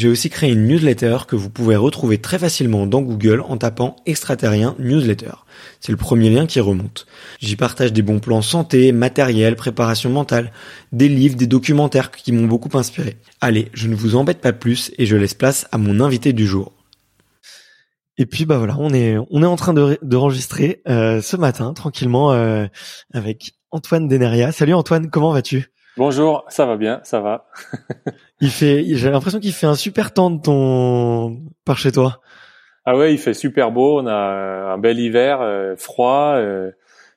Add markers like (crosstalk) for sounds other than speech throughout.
j'ai aussi créé une newsletter que vous pouvez retrouver très facilement dans Google en tapant extraterrien newsletter. C'est le premier lien qui remonte. J'y partage des bons plans santé, matériel, préparation mentale, des livres, des documentaires qui m'ont beaucoup inspiré. Allez, je ne vous embête pas plus et je laisse place à mon invité du jour. Et puis bah voilà, on est on est en train de d'enregistrer euh, ce matin tranquillement euh, avec Antoine Deneria. Salut Antoine, comment vas-tu? Bonjour, ça va bien, ça va. il fait, j'ai l'impression qu'il fait un super temps de ton par chez toi. Ah ouais, il fait super beau. On a un bel hiver, euh, froid. Euh,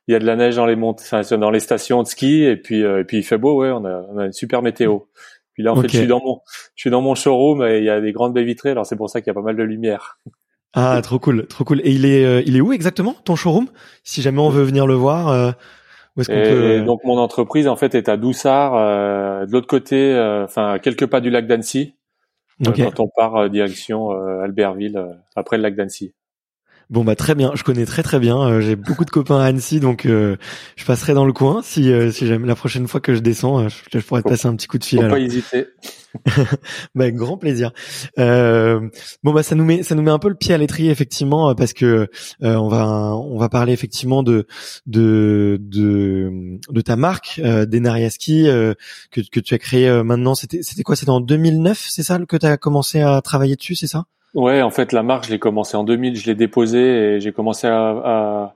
il y a de la neige dans les montes, dans les stations de ski, et puis euh, et puis il fait beau. Ouais, on a, on a une super météo. Puis là, en fait, je suis dans mon, je suis dans mon showroom et il y a des grandes baies vitrées. Alors c'est pour ça qu'il y a pas mal de lumière. Ah, trop cool, trop cool. Et il est, il est où exactement ton showroom? Si jamais on veut venir le voir et donc mon entreprise en fait est à Doussard, euh, de l'autre côté, euh, enfin quelques pas du lac d'Annecy. Euh, quand on part direction Albertville, après le lac d'Annecy. Bon bah très bien, je connais très très bien. Euh, j'ai beaucoup de copains à Annecy, donc euh, je passerai dans le coin si euh, si jamais la prochaine fois que je descends, je, pourrais te passer un petit coup de fil. Faut pas hésiter. (laughs) bah, grand plaisir. bon bah ça nous met ça nous met un peu le pied à l'étrier effectivement parce que on va on va parler effectivement de de de, de ta marque Denariaski que que tu as créé maintenant. C'était c'était quoi? C'était en 2009, c'est ça que tu as commencé à travailler dessus, c'est ça? Ouais, en fait, la marque, je l'ai commencé en 2000, je l'ai déposée et j'ai commencé à, à,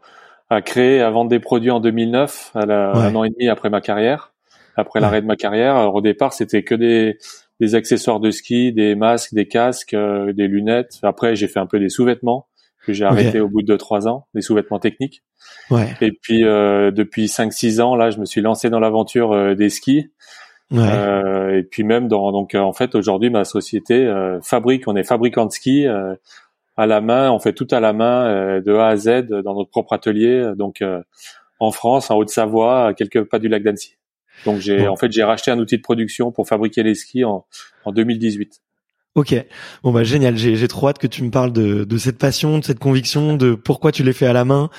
à, créer, à vendre des produits en 2009, à la, un an et demi après ma carrière, après l'arrêt de ma carrière. Alors, au départ, c'était que des, des accessoires de ski, des masques, des casques, euh, des lunettes. Après, j'ai fait un peu des sous-vêtements que j'ai arrêté au bout de trois ans, des sous-vêtements techniques. Ouais. Et puis, euh, depuis 5-6 ans, là, je me suis lancé dans l'aventure euh, des skis. Euh, et puis même dans donc euh, en fait aujourd'hui ma société euh, fabrique, on est fabricant de ski à la main, on fait tout à la main de A à Z dans notre propre atelier donc en France, en Haute-Savoie, à quelques pas du lac d'Annecy. Donc j'ai en fait j'ai racheté un outil de production pour fabriquer les skis en, en 2018. Ok, bon bah génial. J'ai trop hâte que tu me parles de, de, cette passion, de cette conviction, de pourquoi tu l'as fait à la main,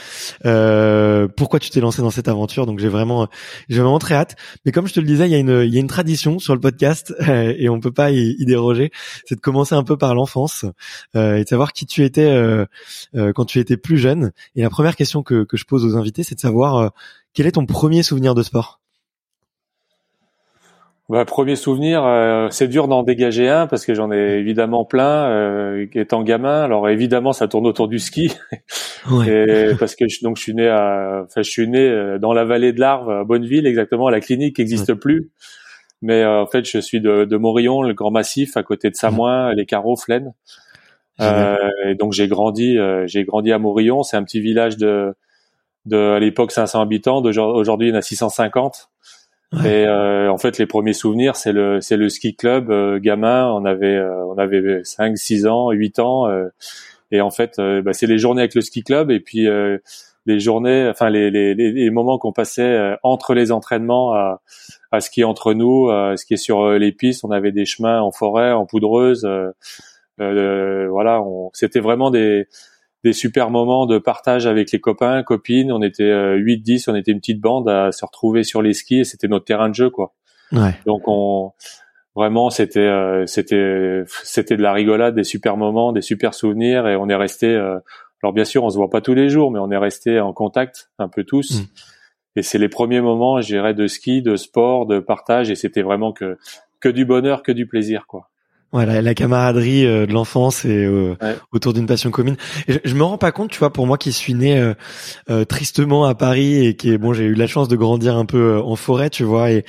euh, pourquoi tu t'es lancé dans cette aventure. Donc j'ai vraiment, j'ai vraiment très hâte. Mais comme je te le disais, il y a une, il y a une tradition sur le podcast euh, et on peut pas y, déroger. C'est de commencer un peu par l'enfance euh, et de savoir qui tu étais euh, euh, quand tu étais plus jeune. Et la première question que, que je pose aux invités, c'est de savoir quel est ton premier souvenir de sport? Bah, premier souvenir, euh, c'est dur d'en dégager un parce que j'en ai évidemment plein euh, étant gamin. Alors évidemment, ça tourne autour du ski, (laughs) ouais. (laughs) parce que je, donc je suis né à, enfin je suis né euh, dans la vallée de l'Arve, à Bonneville exactement, la clinique n'existe plus. Mais euh, en fait, je suis de, de Morillon, le Grand Massif, à côté de Samoin, les Carreaux, Flaine. et donc j'ai grandi, j'ai grandi à Morillon. C'est un petit village de, de à l'époque 500 habitants. Aujourd'hui, il y en a 650. Et euh, en fait, les premiers souvenirs, c'est le c'est le ski club euh, gamin. On avait euh, on avait 5, 6 ans, 8 ans. et en fait, bah, c'est les journées avec le ski club et puis les journées, enfin les les, les moments qu'on passait entre les entraînements à à skier entre nous, à skier sur les pistes. On avait des chemins en forêt, en poudreuse. voilà, c'était vraiment des des super moments de partage avec les copains, copines. On était 8-10, euh, on était une petite bande à se retrouver sur les skis et c'était notre terrain de jeu, quoi. Ouais. Donc on vraiment c'était euh, c'était c'était de la rigolade, des super moments, des super souvenirs et on est resté. Euh, alors bien sûr, on se voit pas tous les jours, mais on est resté en contact un peu tous. Mm. Et c'est les premiers moments, je dirais, de ski, de sport, de partage, et c'était vraiment que que du bonheur, que du plaisir, quoi. Voilà, la camaraderie euh, de l'enfance et euh, autour d'une passion commune. Et je, me rends pas compte, tu vois, pour moi qui suis né euh, tristement à Paris et qui est bon, j'ai eu la chance de grandir un peu en forêt, tu vois, et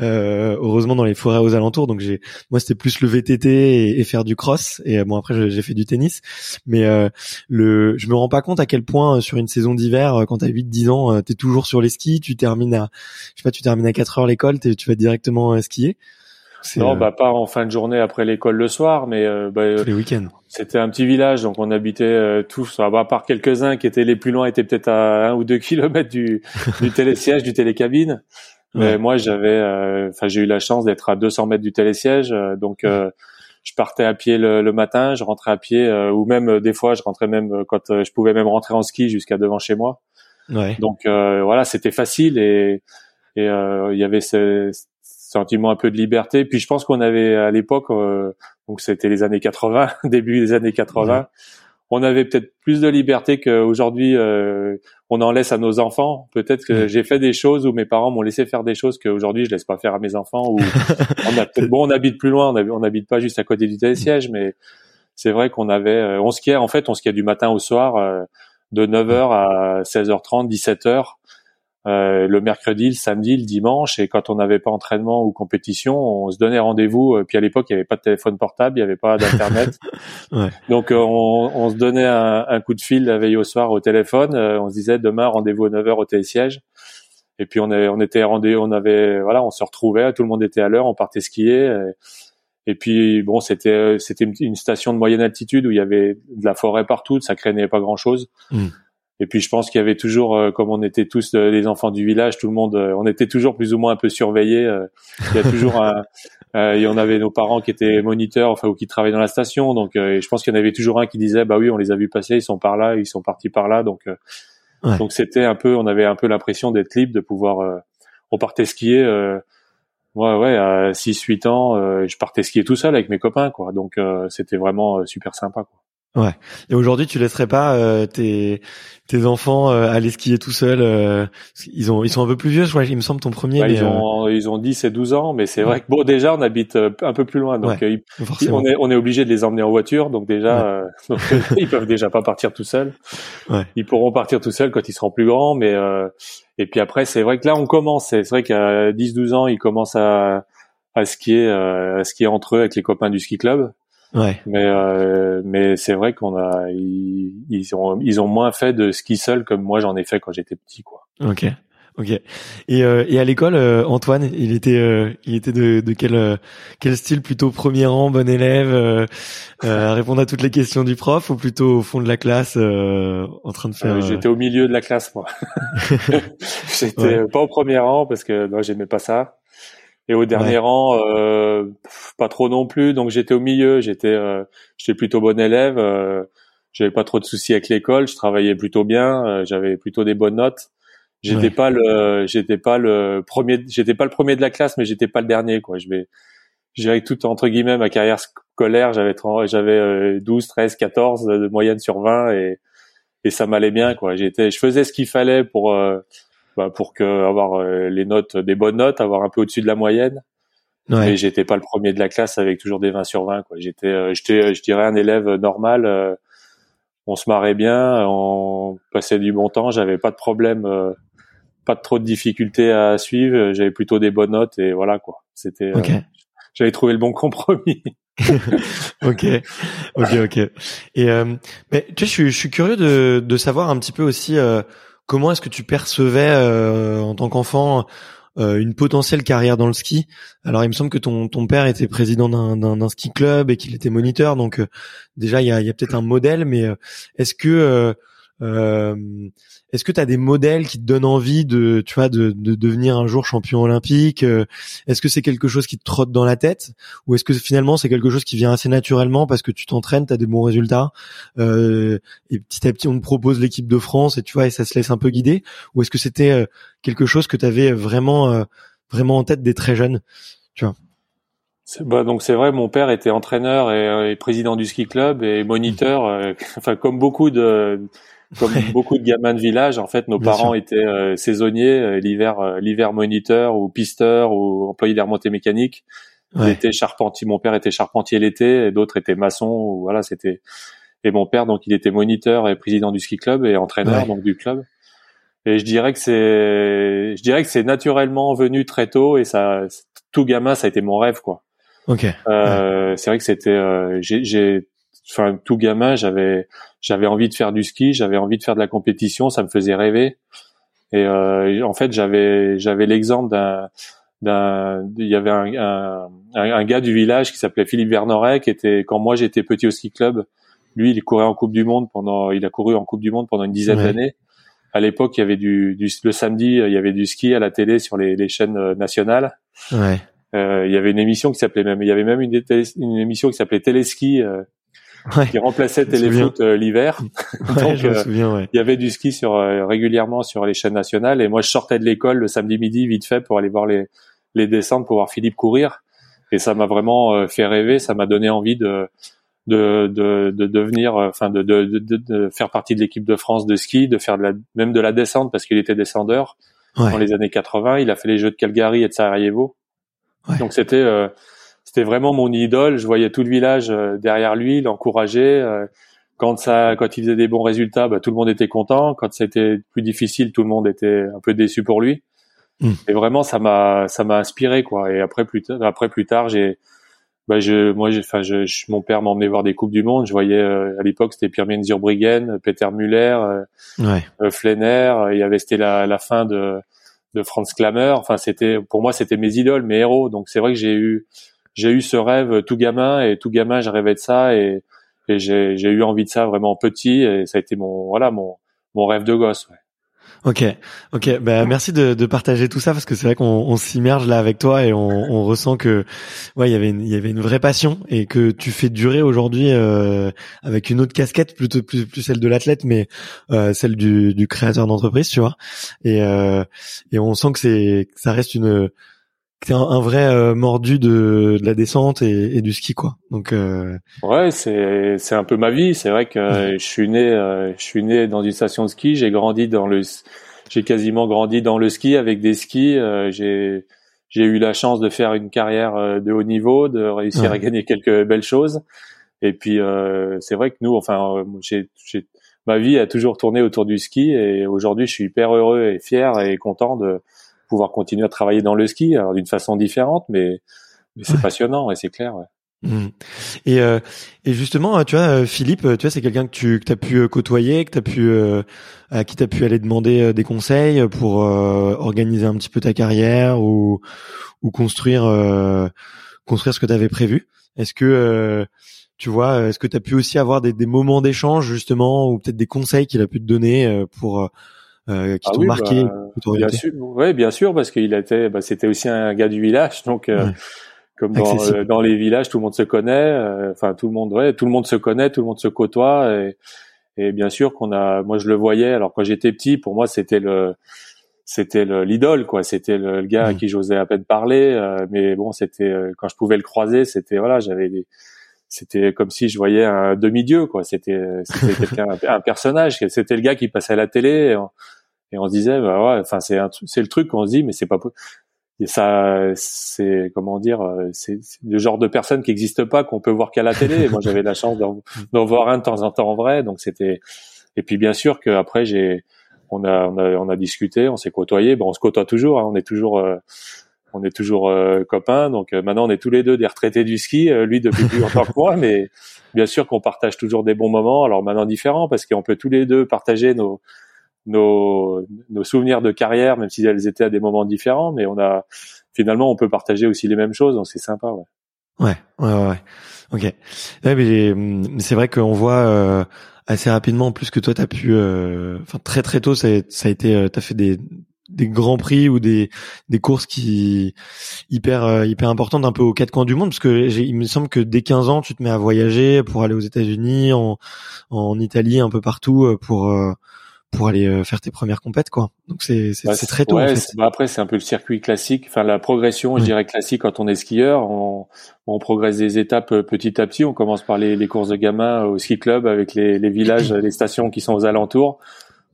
heureusement dans les forêts aux alentours. Donc j'ai, moi c'était plus le VTT et, faire du cross. Et bon après j'ai fait du tennis, mais le, je me rends pas compte à quel point sur une saison d'hiver, quand t'as 8-10 ans, t'es toujours sur les skis, tu termines à, je sais pas, tu termines à 4 heures l'école, tu vas directement skier. Non, euh, bah pas en fin de journée après l'école le soir, mais euh, bah, les week-ends. C'était un petit village, donc on habitait euh, tous, à part quelques-uns qui étaient les plus loin, étaient peut-être à un ou deux (laughs) kilomètres du, du télésiège, du télécabine. Mais moi, j'avais, enfin, j'ai eu la chance d'être à 200 mètres du télésiège, donc je partais à pied le, matin, je rentrais à pied, ou même des fois, je rentrais même quand je pouvais même rentrer en ski jusqu'à devant chez moi. Ouais. Donc voilà, c'était facile et et il y avait ce, sentiment un peu de liberté. Puis je pense qu'on avait à l'époque, euh, donc c'était les années 80, (laughs) début des années 80, on avait peut-être plus de liberté qu'aujourd'hui euh, on en laisse à nos enfants. Peut-être que j'ai fait des choses où mes parents m'ont laissé faire des choses qu'aujourd'hui je laisse pas faire à mes enfants. Ou (laughs) on a bon, on habite plus loin, on n'habite pas juste à côté du télésiège, mais c'est vrai qu'on avait, euh, on skiait en fait, on skiait du matin au soir, de 9h à 16h30, 17h. Euh, le mercredi, le samedi, le dimanche, et quand on n'avait pas entraînement ou compétition, on se donnait rendez-vous. Euh, puis à l'époque, il n'y avait pas de téléphone portable, il n'y avait pas d'internet, (laughs) ouais. donc euh, on, on, se donnait un, un, coup de fil la veille au soir au téléphone. on se disait demain rendez-vous à 9h au télésiège. Et puis on, on était rendez on avait voilà, on se retrouvait, tout le monde était à l'heure, on partait skier. Et, et puis bon, c'était c'était une station de moyenne altitude où il y avait de la forêt partout, ça craignait pas grand chose. Mm. Et puis je pense qu'il y avait toujours, euh, comme on était tous euh, les enfants du village, tout le monde, euh, on était toujours plus ou moins un peu surveillés. il y a toujours un, (laughs) il on avait nos parents qui étaient moniteurs, enfin ou qui travaillaient dans la station. Donc je pense qu'il y en avait toujours un qui disait, bah oui, on les a vus passer, ils sont par là, ils sont partis par là. Donc donc c'était un peu, on avait un peu l'impression d'être libre, de pouvoir, on partait skier. Ouais, ouais, à 6-8 ans, je partais skier tout seul avec mes copains, quoi. Donc, c'était vraiment super sympa, quoi. Ouais. Et aujourd'hui, tu laisserais pas euh, tes tes enfants euh, aller skier tout seuls euh, Ils ont ils sont un peu plus vieux, je crois. Il me semble ton premier. Bah, ils ont ils ont 10 et 12 ans, mais c'est vrai que bon déjà on habite un peu plus loin, donc on est on est obligé de les emmener en voiture, donc déjà (laughs) ils peuvent déjà pas partir tout seuls. Ouais. Ils pourront partir tout seuls quand ils seront plus grands, mais et puis après c'est vrai que là on commence. C'est vrai qu'à 10-12 ans ils commencent à à skier à skier entre eux avec les copains du ski club. Ouais. Mais euh, mais c'est vrai qu'on a ils, ils, ont ils ont moins fait de ski seul comme moi j'en ai fait quand j'étais petit quoi. Ok. Ok. Et, euh, et à l'école, euh, Antoine, il était, euh, il était de, de quel, euh, quel style? Plutôt premier rang, bon élève, à répondre à toutes les questions du prof, ou plutôt au fond de la classe, en train de faire. J'étais au milieu de la classe, moi. (laughs) (laughs) J'étais pas au premier rang parce que moi j'aimais pas ça. Et au dernier rang, euh, pas trop non plus. Donc j'étais au milieu. J'étais, euh, j'étais plutôt bon élève. Euh, j'avais pas trop de soucis avec l'école. Je travaillais plutôt bien. Euh, j'avais plutôt des bonnes notes. J'étais pas le, j'étais pas le premier, j'étais pas le premier de la classe, mais j'étais pas le dernier. Quoi. Je vais, j'ai tout entre guillemets ma carrière scolaire. J'avais, j'avais 12, 13, 14 de moyenne sur 20 et et ça m'allait bien. Quoi. J'étais, je faisais ce qu'il fallait pour bah, pour que avoir euh, les notes, des bonnes notes, avoir un peu au-dessus de la moyenne. Ouais. Mais j'étais pas le premier de la classe avec toujours des 20 sur 20. Quoi. J'étais, j'étais, je dirais un élève normal. on se marrait bien, on passait du bon temps. J'avais pas de problème, pas de trop de difficultés à suivre. J'avais plutôt des bonnes notes et voilà quoi. C'était, j'avais trouvé le bon compromis. (laughs) (laughs) ok, ok, ok. Et euh, mais tu sais, je suis, je suis curieux de, de savoir un petit peu aussi euh, comment est-ce que tu percevais euh, en tant qu'enfant euh, une potentielle carrière dans le ski? Alors, il me semble que ton, père était président d'un, ski club et qu'il était moniteur, donc euh, déjà il y a, y a peut-être un modèle. Mais est-ce que euh, est-ce que tu as des modèles qui te donnent envie de, tu vois, de, de devenir un jour champion olympique euh, Est-ce que c'est quelque chose qui te trotte dans la tête, ou est-ce que finalement c'est quelque chose qui vient assez naturellement parce que tu t'entraînes, tu as des bons résultats, euh, et petit à petit on te propose l'équipe de France et tu vois et ça se laisse un peu guider, ou est-ce que c'était euh, quelque chose que tu avais vraiment, vraiment en tête des très jeunes, tu vois? Bah donc c'est vrai, mon père était entraîneur et, et, président du ski club et moniteur, (laughs) enfin comme beaucoup de comme beaucoup de gamins de village, en fait, nos parents étaient euh, saisonniers, euh, l'hiver, euh, l'hiver moniteur ou pisteur ou employé d'air montée mécanique. Ouais. L'été charpentier. Mon père était charpentier l'été, et d'autres étaient maçons. Ou voilà, c'était. Et mon père, donc, il était moniteur et président du ski club et entraîneur donc du club. Et je dirais que c'est, je dirais que c'est naturellement venu très tôt et ça, tout gamin, ça a été mon rêve, quoi. Ok. Euh, C'est vrai que c'était, j'ai enfin tout gamin, j'avais j'avais envie de faire du ski, j'avais envie de faire de la compétition, ça me faisait rêver. Et euh, en fait, j'avais j'avais l'exemple d'un d'un il y avait un, un, un, gars du village qui s'appelait Philippe Vernoret qui était quand moi j'étais petit au ski club, lui il courait en Coupe du monde pendant il a couru en Coupe du monde pendant une dizaine d'années. À l'époque, il y avait du, du, le samedi, il y avait du ski à la télé sur les, les chaînes euh, nationales. Ouais. Euh, il y avait une émission qui s'appelait même il y avait même une, une émission qui s'appelait Téléski euh, qui remplaçait Téléfoot euh, l'hiver. (laughs) Donc, euh, souviens, ouais. il y avait du ski sur euh, régulièrement sur les chaînes nationales. Et moi, je sortais de l'école le samedi midi vite fait pour aller voir les les descentes, pour voir Philippe courir. Et ça m'a vraiment fait rêver. Ça m'a donné envie de de, de, de devenir, enfin de, de, de, de, faire partie de l'équipe de France de ski, de faire de la, même de la descente parce qu'il était descendeur dans les années 80. Il a fait les Jeux de Calgary et de Sarajevo. Donc c'était c'était vraiment mon idole. Je voyais tout le village euh, derrière lui, l'encourager. Euh, quand ça, quand il faisait des bons résultats, bah, tout le monde était content. Quand c'était plus difficile, tout le monde était un peu déçu pour lui. Hmm. Et vraiment, ça m'a, ça m'a inspiré quoi. Et après plus tard, après plus tard, j'ai, bah, je, moi, enfin, je, mon père m'emmenait voir des coupes du monde. Je voyais euh, à l'époque, c'était Pierre Zurbriggen, Peter Müller, ouais. euh, Flenner. Il y avait c'était la, la fin de de Franz Klammer. Enfin, c'était pour moi, c'était mes idoles, mes héros. Donc c'est vrai que j'ai eu j'ai eu ce rêve tout gamin et tout gamin, je rêvais de ça et, et j'ai, eu envie de ça vraiment petit et ça a été mon voilà mon mon rêve de gosse. Ouais. Ok, ok. Ben merci de, de, partager tout ça parce que c'est vrai qu'on on s'immerge là avec toi et on, on, ressent que ouais il y avait une, il y avait une vraie passion et que tu fais durer aujourd'hui euh, avec une autre casquette plutôt plus, plus celle de l'athlète mais euh, celle du, du créateur d'entreprise tu vois et euh, et on sent que c'est ça reste une c'est un, vrai euh, mordu de, de, la descente et, et, du ski quoi. Donc euh... ouais, c'est c'est un peu ma vie. C'est vrai que je suis né euh, je suis né dans une station de ski. J'ai grandi dans le j'ai quasiment grandi dans le ski avec des skis. Euh, j'ai j'ai eu la chance de faire une carrière euh, de haut niveau, de réussir à gagner quelques belles choses. Et puis c'est vrai que nous, enfin, j'ai ma vie a toujours tourné autour du ski et aujourd'hui je suis hyper heureux et fier et content de pouvoir continuer à travailler dans le ski, alors d'une façon différente, mais, mais c'est passionnant et c'est clair. Ouais. Mmh. Et, euh, et justement, tu vois, euh, Philippe, tu vois, c'est quelqu'un que tu que as pu euh, côtoyer, que tu as pu euh, à qui tu as pu aller demander des conseils pour organiser un petit peu ta carrière ou ou construire construire ce que tu avais prévu. Est-ce que tu vois, est-ce que tu as pu aussi avoir des, des moments d'échange justement ou peut-être des conseils qu'il a pu te donner pour euh, qui ah t'ont marqué bah, Bien sûr, ouais, bien sûr, parce qu'il était, bah, c'était aussi un gars du village, donc euh, comme dans, euh, dans, les villages, tout le monde se connaît. Euh, enfin, tout le monde, ouais, tout le monde se connaît, tout le monde se côtoie, et, et bien sûr qu'on a, moi je le voyais. Alors quand j'étais petit, pour moi c'était le c'était l'idole quoi c'était le, gars à qui j'osais à peine parler mais bon c'était quand je pouvais le croiser c'était voilà j'avais des c'était comme si je voyais un demi-dieu quoi c'était c'était (laughs) quelqu'un un personnage c'était le gars qui passait à la télé et on, et on se disait bah ouais enfin c'est c'est le truc qu'on se dit mais c'est pas et ça, c'est comment dire, c'est le genre de personne qui n'existe pas qu'on peut voir qu'à la télé. Moi, j'avais la chance (laughs) d'en voir un de temps en temps en vrai, donc c'était. Et puis bien sûr qu'après j'ai, on a, on a, on a discuté, on s'est côtoyé. Bon, on se côtoie toujours, hein, on est toujours, on est toujours copains. Donc maintenant, on est tous les deux des retraités du ski. lui depuis plus longtemps que moi, (laughs) mais bien sûr qu'on partage toujours des bons moments. Alors maintenant différents parce qu'on peut tous les deux partager nos nos, nos souvenirs de carrière, même si elles étaient à des moments différents, mais on a finalement on peut partager aussi les mêmes choses, donc c'est sympa, ouais. Ouais, ouais, ouais. Ok. Ouais, c'est vrai qu'on voit euh, assez rapidement, en plus que toi, t'as pu, euh, enfin très très tôt, ça a, ça a été, euh, t'as fait des des grands prix ou des des courses qui hyper hyper importantes un peu aux quatre coins du monde parce que il me semble que dès 15 ans tu te mets à voyager pour aller aux États-Unis en en Italie un peu partout pour pour aller euh, faire tes premières compètes quoi. Donc c'est c'est, bah, très tôt. en fait. bah après c'est un peu le circuit classique, enfin la progression, je dirais classique quand on est skieur, on, on progresse des étapes euh, petit à petit. On commence par les, les courses de gamins au ski club avec les, les villages, (clears throat) les stations qui sont aux alentours.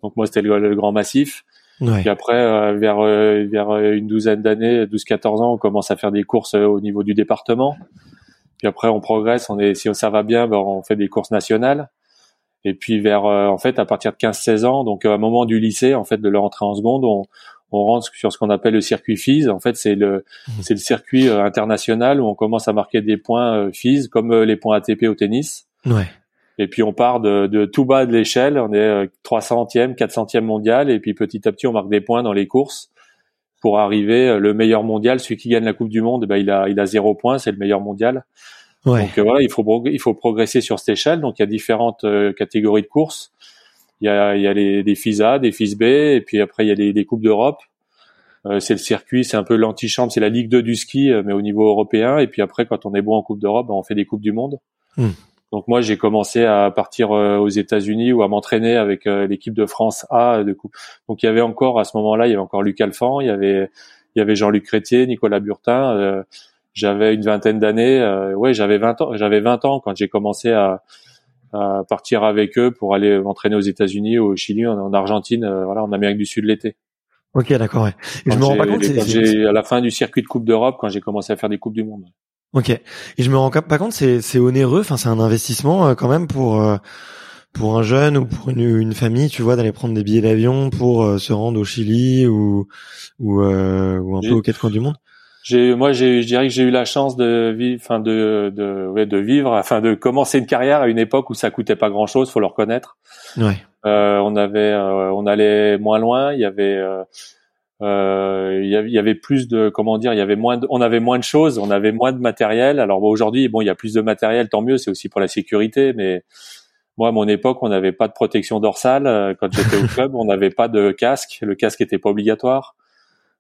Donc moi c'était le, grand massif. Ouais. Puis après euh, vers vers une douzaine d'années, 12-14 ans, on commence à faire des courses au niveau du département. Puis après on progresse, on est si ça va bien, ben, on fait des courses nationales. Et puis vers euh, en fait à partir de 15-16 ans, donc à un moment du lycée, en fait de leur entrée en seconde, on, on rentre sur ce qu'on appelle le circuit FIS. En fait, c'est le mmh. c'est le circuit euh, international où on commence à marquer des points euh, FIS comme les points ATP au tennis. Ouais. Et puis on part de, de tout bas de l'échelle, on est 300e, 400e mondial, et puis petit à petit on marque des points dans les courses pour arriver le meilleur mondial, celui qui gagne la Coupe du Monde, ben il a il a zéro point, c'est le meilleur mondial. Donc euh, voilà, il faut il faut progresser sur cette échelle. Donc il y a différentes euh, catégories de courses. Il y a, il y a les, des FISA, des FISB, et puis après il y a les, les coupes d'Europe. Euh, c'est le circuit, c'est un peu l'antichambre, c'est la Ligue 2 du ski, mais au niveau européen. Et puis après, quand on est bon en Coupe d'Europe, ben, on fait des coupes du monde. Hmm. Donc moi, j'ai commencé à partir aux États-Unis ou à m'entraîner avec l'équipe de France A de coupe. Donc il y avait encore à ce moment-là, il y avait encore Luc Alphand, il y avait il y avait Jean-Luc Crétier, Nicolas Burtin j'avais une vingtaine d'années. Euh, ouais, j'avais 20 ans. J'avais 20 ans quand j'ai commencé à, à, partir avec eux pour aller m'entraîner aux États-Unis, au Chili, en, Argentine, euh, voilà, en Amérique du Sud l'été. Ok, d'accord. Ouais. Et je me rends pas compte. J'ai à la fin du circuit de Coupe d'Europe quand j'ai commencé à faire des coupes du monde. Ok. Et je me rends pas compte, c'est c'est onéreux. Enfin, c'est un investissement euh, quand même pour pour un jeune ou pour une, une famille, tu vois, d'aller prendre des billets d'avion pour se rendre au Chili ou ou, ou un peu aux quatre coins du monde j'ai moi j'ai je dirais que j'ai eu la chance de vivre enfin de de ouais, de vivre enfin de commencer une carrière à une époque où ça coûtait pas grand chose faut le reconnaître ouais. euh, on avait euh, on allait moins loin il y avait euh, euh, il y avait, plus de comment dire il y avait moins de, on avait moins de choses on avait moins de matériel alors bon, aujourd'hui bon il y a plus de matériel tant mieux c'est aussi pour la sécurité mais moi à mon époque on n'avait pas de protection dorsale euh, quand j'étais au (laughs) club on n'avait pas de casque le casque était pas obligatoire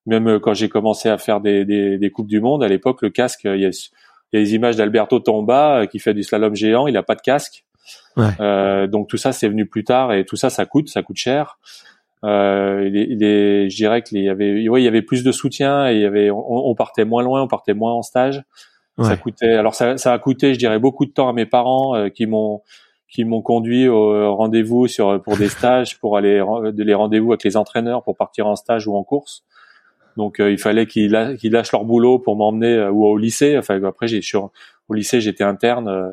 même euh, quand j'ai commencé à faire des, des, des, coupes du monde, à l'époque, le casque, il y a, il y a des images d'Alberto Tomba euh, qui fait du slalom géant, il a pas de casque. Ouais. Euh, donc tout ça, c'est venu plus tard et tout ça, ça coûte, ça coûte cher. Euh, il est, je dirais qu'il y avait, ouais, il y avait plus de soutien et il y avait, on, on partait moins loin, on partait moins en stage. Ouais. Ça coûtait, alors ça, ça a coûté, je dirais, beaucoup de temps à mes parents euh, qui m'ont qui m'ont conduit au rendez-vous sur pour des (laughs) stages, pour aller de les rendez-vous avec les entraîneurs pour partir en stage ou en course. Donc euh, il fallait qu'ils lâchent leur boulot pour m'emmener euh, ou au lycée. Enfin après j'ai au lycée j'étais interne, euh,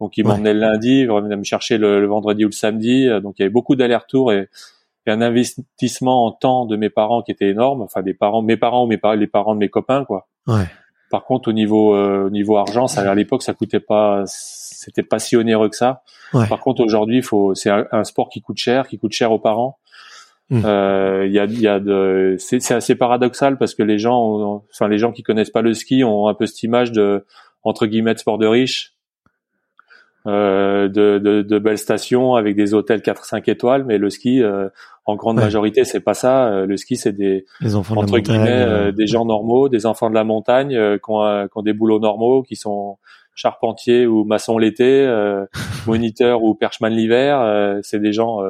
donc ils m'emmenaient le lundi, ils venaient me chercher le, vendredi ou le samedi. donc il y avait beaucoup d'allers-retours et, un investissement en temps de mes parents qui était énorme. Enfin des parents, mes parents ou mes les parents de mes copains quoi. Ouais. Par contre au niveau au niveau argent, ça à l'époque ça coûtait pas, c'était pas si onéreux que ça. Par contre aujourd'hui faut c'est un, sport qui coûte cher, qui coûte cher aux parents. Hmm. Euh, il y a, y a de, c'est assez paradoxal parce que les gens, enfin les gens qui connaissent pas le ski ont un peu cette image de entre guillemets de sport de riche, euh, de, de, de, belles stations avec des hôtels 4-5 étoiles, mais le ski, euh, en grande majorité, c'est pas ça. Euh, le ski, c'est des enfants entre guillemets des gens normaux, des enfants de la montagne qui ont, qui, ont, des boulots normaux, qui sont charpentiers ou maçons l'été, (laughs) moniteurs ou percheman l'hiver. c'est des gens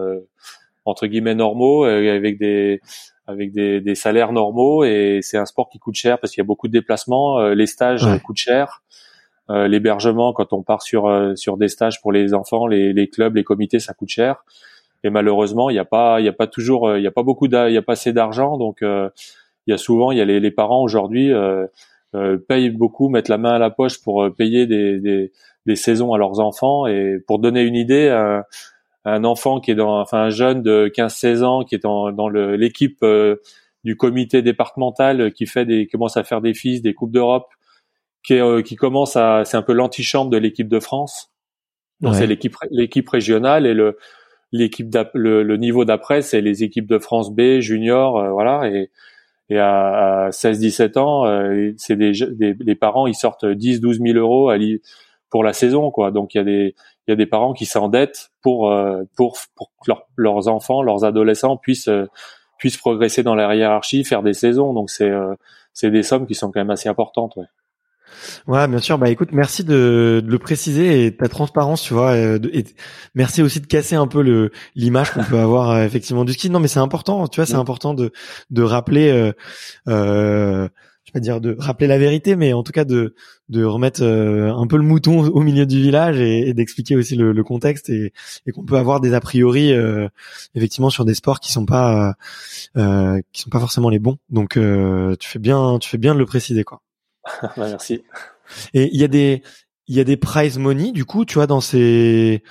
entre guillemets normaux euh, avec des avec des, des, salaires normaux et c'est un sport qui coûte cher parce qu'il y a beaucoup de déplacements. Euh, les stages coûtent cher. Euh, l'hébergement quand on part sur sur des stages pour les enfants, les, les clubs, les comités, ça coûte cher. Et malheureusement, il n'y a pas il y a pas toujours il y a pas beaucoup il y a pas assez d'argent donc il y a souvent, il y a les, les parents aujourd'hui euh, euh, payent beaucoup, mettent la main à la poche pour euh, payer des, des, des, saisons à leurs enfants. Et pour donner une idée, un, un enfant qui est dans, enfin un jeune de 15-16 ans qui est dans, dans l'équipe du comité départemental qui fait des, commence à faire des fils, des coupes d'Europe, qui, est, qui commence à, c'est un peu l'antichambre de l'équipe de France. Donc c'est l'équipe l'équipe régionale et le l'équipe le, le, niveau d'après c'est les équipes de France B junior voilà et et à, 16-17 ans, euh, c'est des, des, les parents, ils sortent 10-12 000 euros à pour la saison, quoi. Donc il y a des il y a des parents qui s'endettent pour euh, pour pour que leurs enfants, leurs adolescents puissent euh, puissent progresser dans la hiérarchie, faire des saisons. Donc c'est c'est des sommes qui sont quand même assez importantes. Ouais. Ouais, bien sûr. Bah écoute, merci de, de, le préciser et ta transparence, tu vois. Et, et merci aussi de casser un peu le l'image qu'on peut avoir euh, effectivement du ski. Non, mais c'est important, tu vois, c'est important de de rappeler, euh, euh, je vais pas dire de rappeler la vérité, mais en tout cas de de remettre euh, un peu le mouton au milieu du village et, et d'expliquer aussi le, le, contexte et, et qu'on peut avoir des a priori euh, effectivement sur des sports qui sont pas qui sont pas forcément les bons. Donc tu fais bien, tu fais bien de le préciser, quoi. (laughs) Bah, merci. Et il y a des il y a des prize money du coup, tu vois dans ces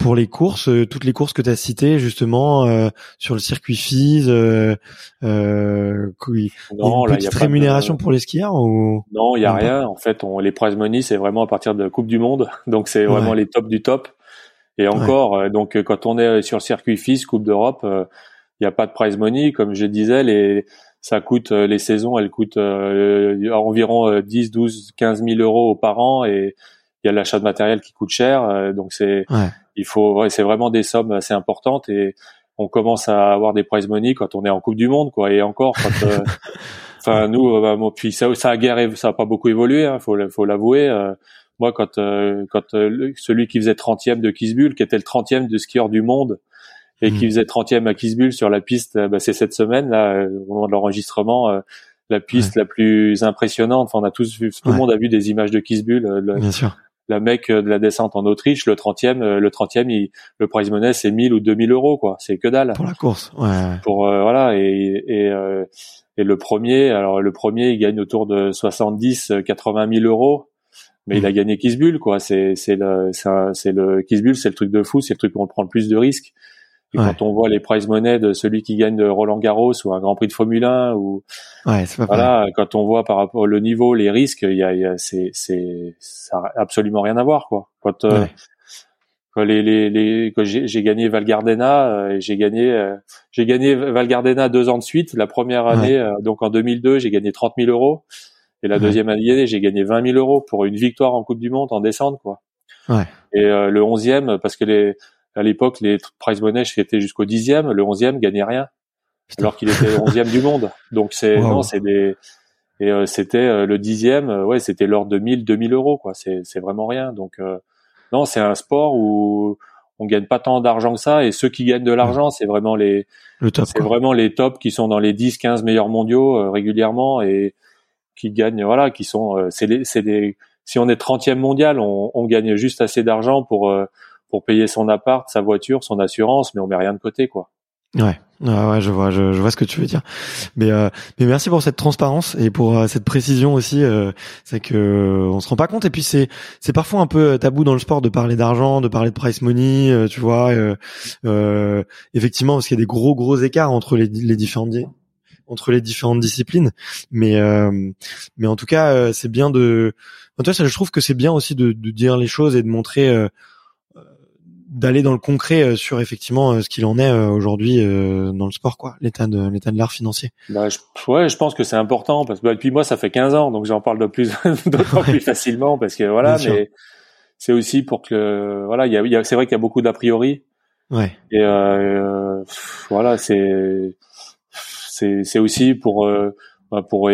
pour les courses, euh, toutes les courses que tu as citées justement euh, sur le circuit FIS, euh, euh, non, une petite rémunération pour les skieurs ou Non, il y a rien. En fait, on, les prize money, c'est vraiment à partir de Coupe du Monde, (laughs) donc c'est vraiment les tops du top. Et encore, euh, donc quand on est sur le circuit FIS, Coupe d'Europe, il n'y a pas de prize money, comme je disais, les ça coûte euh, les saisons, elles coûtent euh, environ 10, 12, 15 000 euros par an et il y a l'achat de matériel qui coûte cher. Euh, donc c'est, il faut, c'est vraiment des sommes assez importantes et on commence à avoir des prize money quand on est en Coupe du Monde, quoi. Et encore, quand, (laughs) enfin nous, bah, puis ça, ça a guère, ça a pas beaucoup évolué, hein, faut, faut l'avouer. moi, quand, quand celui qui faisait 30e de Kisbull, qui était le 30e de skieur du monde, et qui hmm. faisait 30e à Kisbull sur la piste, euh, bah, c'est cette semaine là, euh, au moment de l'enregistrement, euh, la piste la plus impressionnante. Enfin, on a tous vu, tout le monde a vu des images de Kisbull. Le, Bien sûr. La mec de la descente en Autriche, le 30e, le 30e, le prize money c'est 1000 ou 2000 euros quoi. C'est que dalle. Pour la course. Ouais. Pour voilà et et, et le premier, alors le premier il gagne autour de 70, 80 000 euros mais il a hmm. gagné Kisbull quoi c'est c'est le c'est le Kisbull c'est le truc de fou c'est le truc où on prend le plus de risques et quand on voit les prize money de celui qui gagne de Roland Garros ou un Grand Prix de Formule 1 ou ouais, pas voilà, quand on voit par rapport au niveau, les risques, il y a, y a c'est c'est ça a absolument rien à voir quoi. Quand, euh, quand les les, les quand j'ai gagné Val Gardena, euh, j'ai gagné euh, j'ai gagné Val Gardena deux ans de suite. La première année, donc en 2002, j'ai gagné 30 000 euros. Et la deuxième année, j'ai gagné 20 000 euros pour une victoire en Coupe du Monde en descente, quoi. Ouais. Et le onzième, parce que les à l'époque, les prize money étaient jusqu'au dixième, le onzième gagnait rien, alors qu'il était onzième du monde. Donc c'est non, c'est des et euh, c'était euh, le dixième, euh, ouais, c'était l'ordre de 1000, 2000 euros, quoi. C'est c'est vraiment rien. Donc non, c'est un sport où on gagne pas tant d'argent que ça et ceux qui gagnent de l'argent, c'est vraiment les c'est vraiment les tops qui sont dans les 10 15 meilleurs mondiaux régulièrement et qui gagnent voilà, qui sont c'est c'est des si on est 30e mondial, on, on gagne juste assez d'argent pour pour payer son appart, sa voiture, son assurance, mais on met rien de côté, quoi. Ouais, ouais, je vois, je, vois ce que tu veux dire. Mais euh, mais merci pour cette transparence et pour euh, cette précision aussi. Euh, c'est que euh, on se rend pas compte et puis c'est c'est parfois un peu tabou dans le sport de parler d'argent, de parler de price money, tu vois. effectivement, parce qu'il y a des gros gros écarts entre les les différentes entre les différentes disciplines. Mais mais en tout cas, c'est bien de. En tout cas, je trouve que c'est bien aussi de, de dire les choses et de montrer d'aller dans le concret euh, sur effectivement euh, ce qu'il en est euh, aujourd'hui dans le sport quoi l'état de l'état de l'art financier. Bah, je, ouais je pense que c'est important parce que bah, depuis moi ça fait 15 ans donc j'en parle de plus (laughs) d'autant plus facilement parce que voilà mais c'est aussi pour que voilà il y a, y a c'est vrai qu'il y a beaucoup d'a priori. Ouais. Et euh, voilà c'est c'est c'est aussi pour bah, pour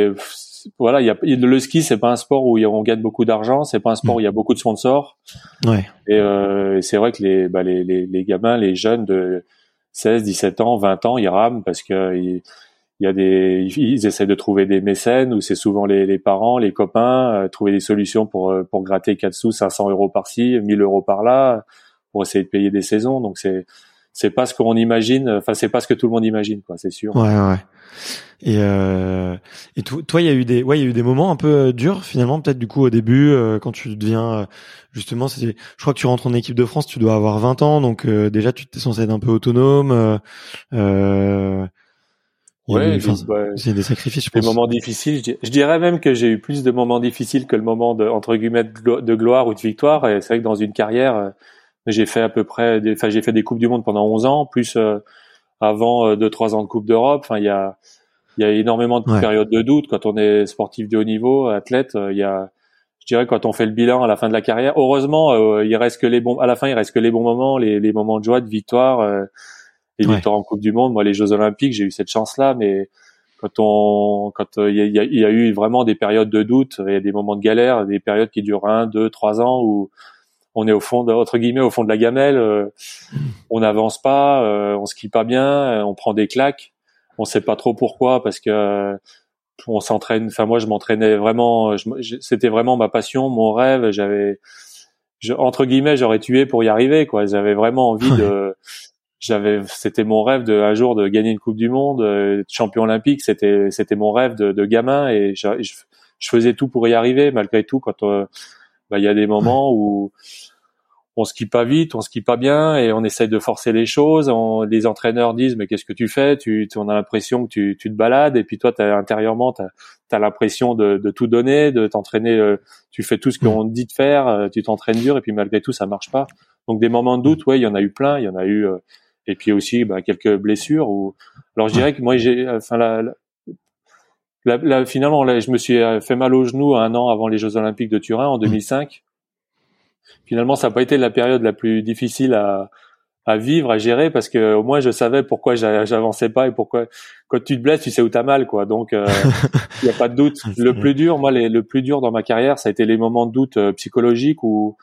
voilà, il y a, le ski, c'est pas un sport où on gagne beaucoup d'argent, c'est pas un sport où il y a beaucoup de sponsors. Ouais. Et, euh, c'est vrai que les, bah, les, les, les, gamins, les jeunes de 16, 17 ans, 20 ans, ils rament parce que il, y a des, ils essaient de trouver des mécènes où c'est souvent les, les, parents, les copains, euh, trouver des solutions pour euh, pour gratter 4 sous, 500 euros par-ci, 1000 euros par-là, pour essayer de payer des saisons. Donc c'est c'est pas ce qu'on imagine. Enfin, c'est pas ce que tout le monde imagine, quoi. C'est sûr. Ouais, ouais. Et euh, et toi, il y a eu des, ouais, il y a eu des moments un peu euh, durs finalement, peut-être du coup au début euh, quand tu deviens justement, c'est, je crois que tu rentres en équipe de France, tu dois avoir 20 ans, donc déjà tu es censé être un peu autonome. Euh, ouais, c'est des sacrifices. Je pense. Des moments difficiles. Je dirais même que j'ai eu plus de moments difficiles que le moment de entre guillemets de gloire ou de victoire. Et c'est vrai que dans une carrière, j'ai fait à peu près, enfin j'ai fait des coupes du monde pendant 11 ans, plus avant deux trois ans de coupe d'Europe. Enfin il y a il y a énormément de périodes de doute quand on est sportif de haut niveau, athlète. Euh, il y a, je dirais, quand on fait le bilan à la fin de la carrière. Heureusement, euh, il reste que les bons. À la fin, il reste que les bons moments, les, les moments de joie, de victoire, euh, les victoires en Coupe du Monde. Moi, les Jeux Olympiques, j'ai eu cette chance-là, mais quand on, quand il y, a, y, a, eu vraiment des périodes de doute, il y a des moments de galère, des périodes qui durent un, deux, trois ans où on est au fond de, entre guillemets au fond de la gamelle, mm. on n'avance pas, on skie pas bien, on prend des claques on sait pas trop pourquoi parce que euh, on s'entraîne. Enfin moi je m'entraînais vraiment. C'était vraiment ma passion, mon rêve. J'avais entre guillemets j'aurais tué pour y arriver quoi. J'avais vraiment envie de. J'avais c'était mon rêve de un jour de gagner une coupe du monde, euh, champion olympique. C'était c'était mon rêve de, de gamin et je, je, faisais tout pour y arriver malgré tout. Quand euh, bah, il y a des moments où on skie pas vite, on skie pas bien et on essaye de forcer les choses. On, les entraîneurs disent mais qu'est-ce que tu fais? Tu on a l'impression que tu, tu te balades et puis toi as, intérieurement tu as, l'impression de, de, tout donner, de t'entraîner. Euh, tu fais tout ce qu'on te dit de faire, euh, tu t'entraînes dur et puis malgré tout ça marche pas. Donc des moments de doute, ouais, il y en a eu plein, il y en a eu euh, et puis aussi bah, quelques blessures. Ou alors je dirais que moi j'ai enfin la, la, finalement là, je me suis fait mal au genou un an avant les Jeux Olympiques de Turin en 2005 finalement, ça n'a pas été la période la plus difficile à, à vivre, à gérer, parce que au moins je savais pourquoi j'avançais pas et pourquoi. Quand tu te blesses, tu sais où t'as mal, quoi. Donc, il euh, (laughs) n'y a pas de doute. Le plus dur, moi, le plus dur dans ma carrière, ça a été les moments de doute euh, psychologiques où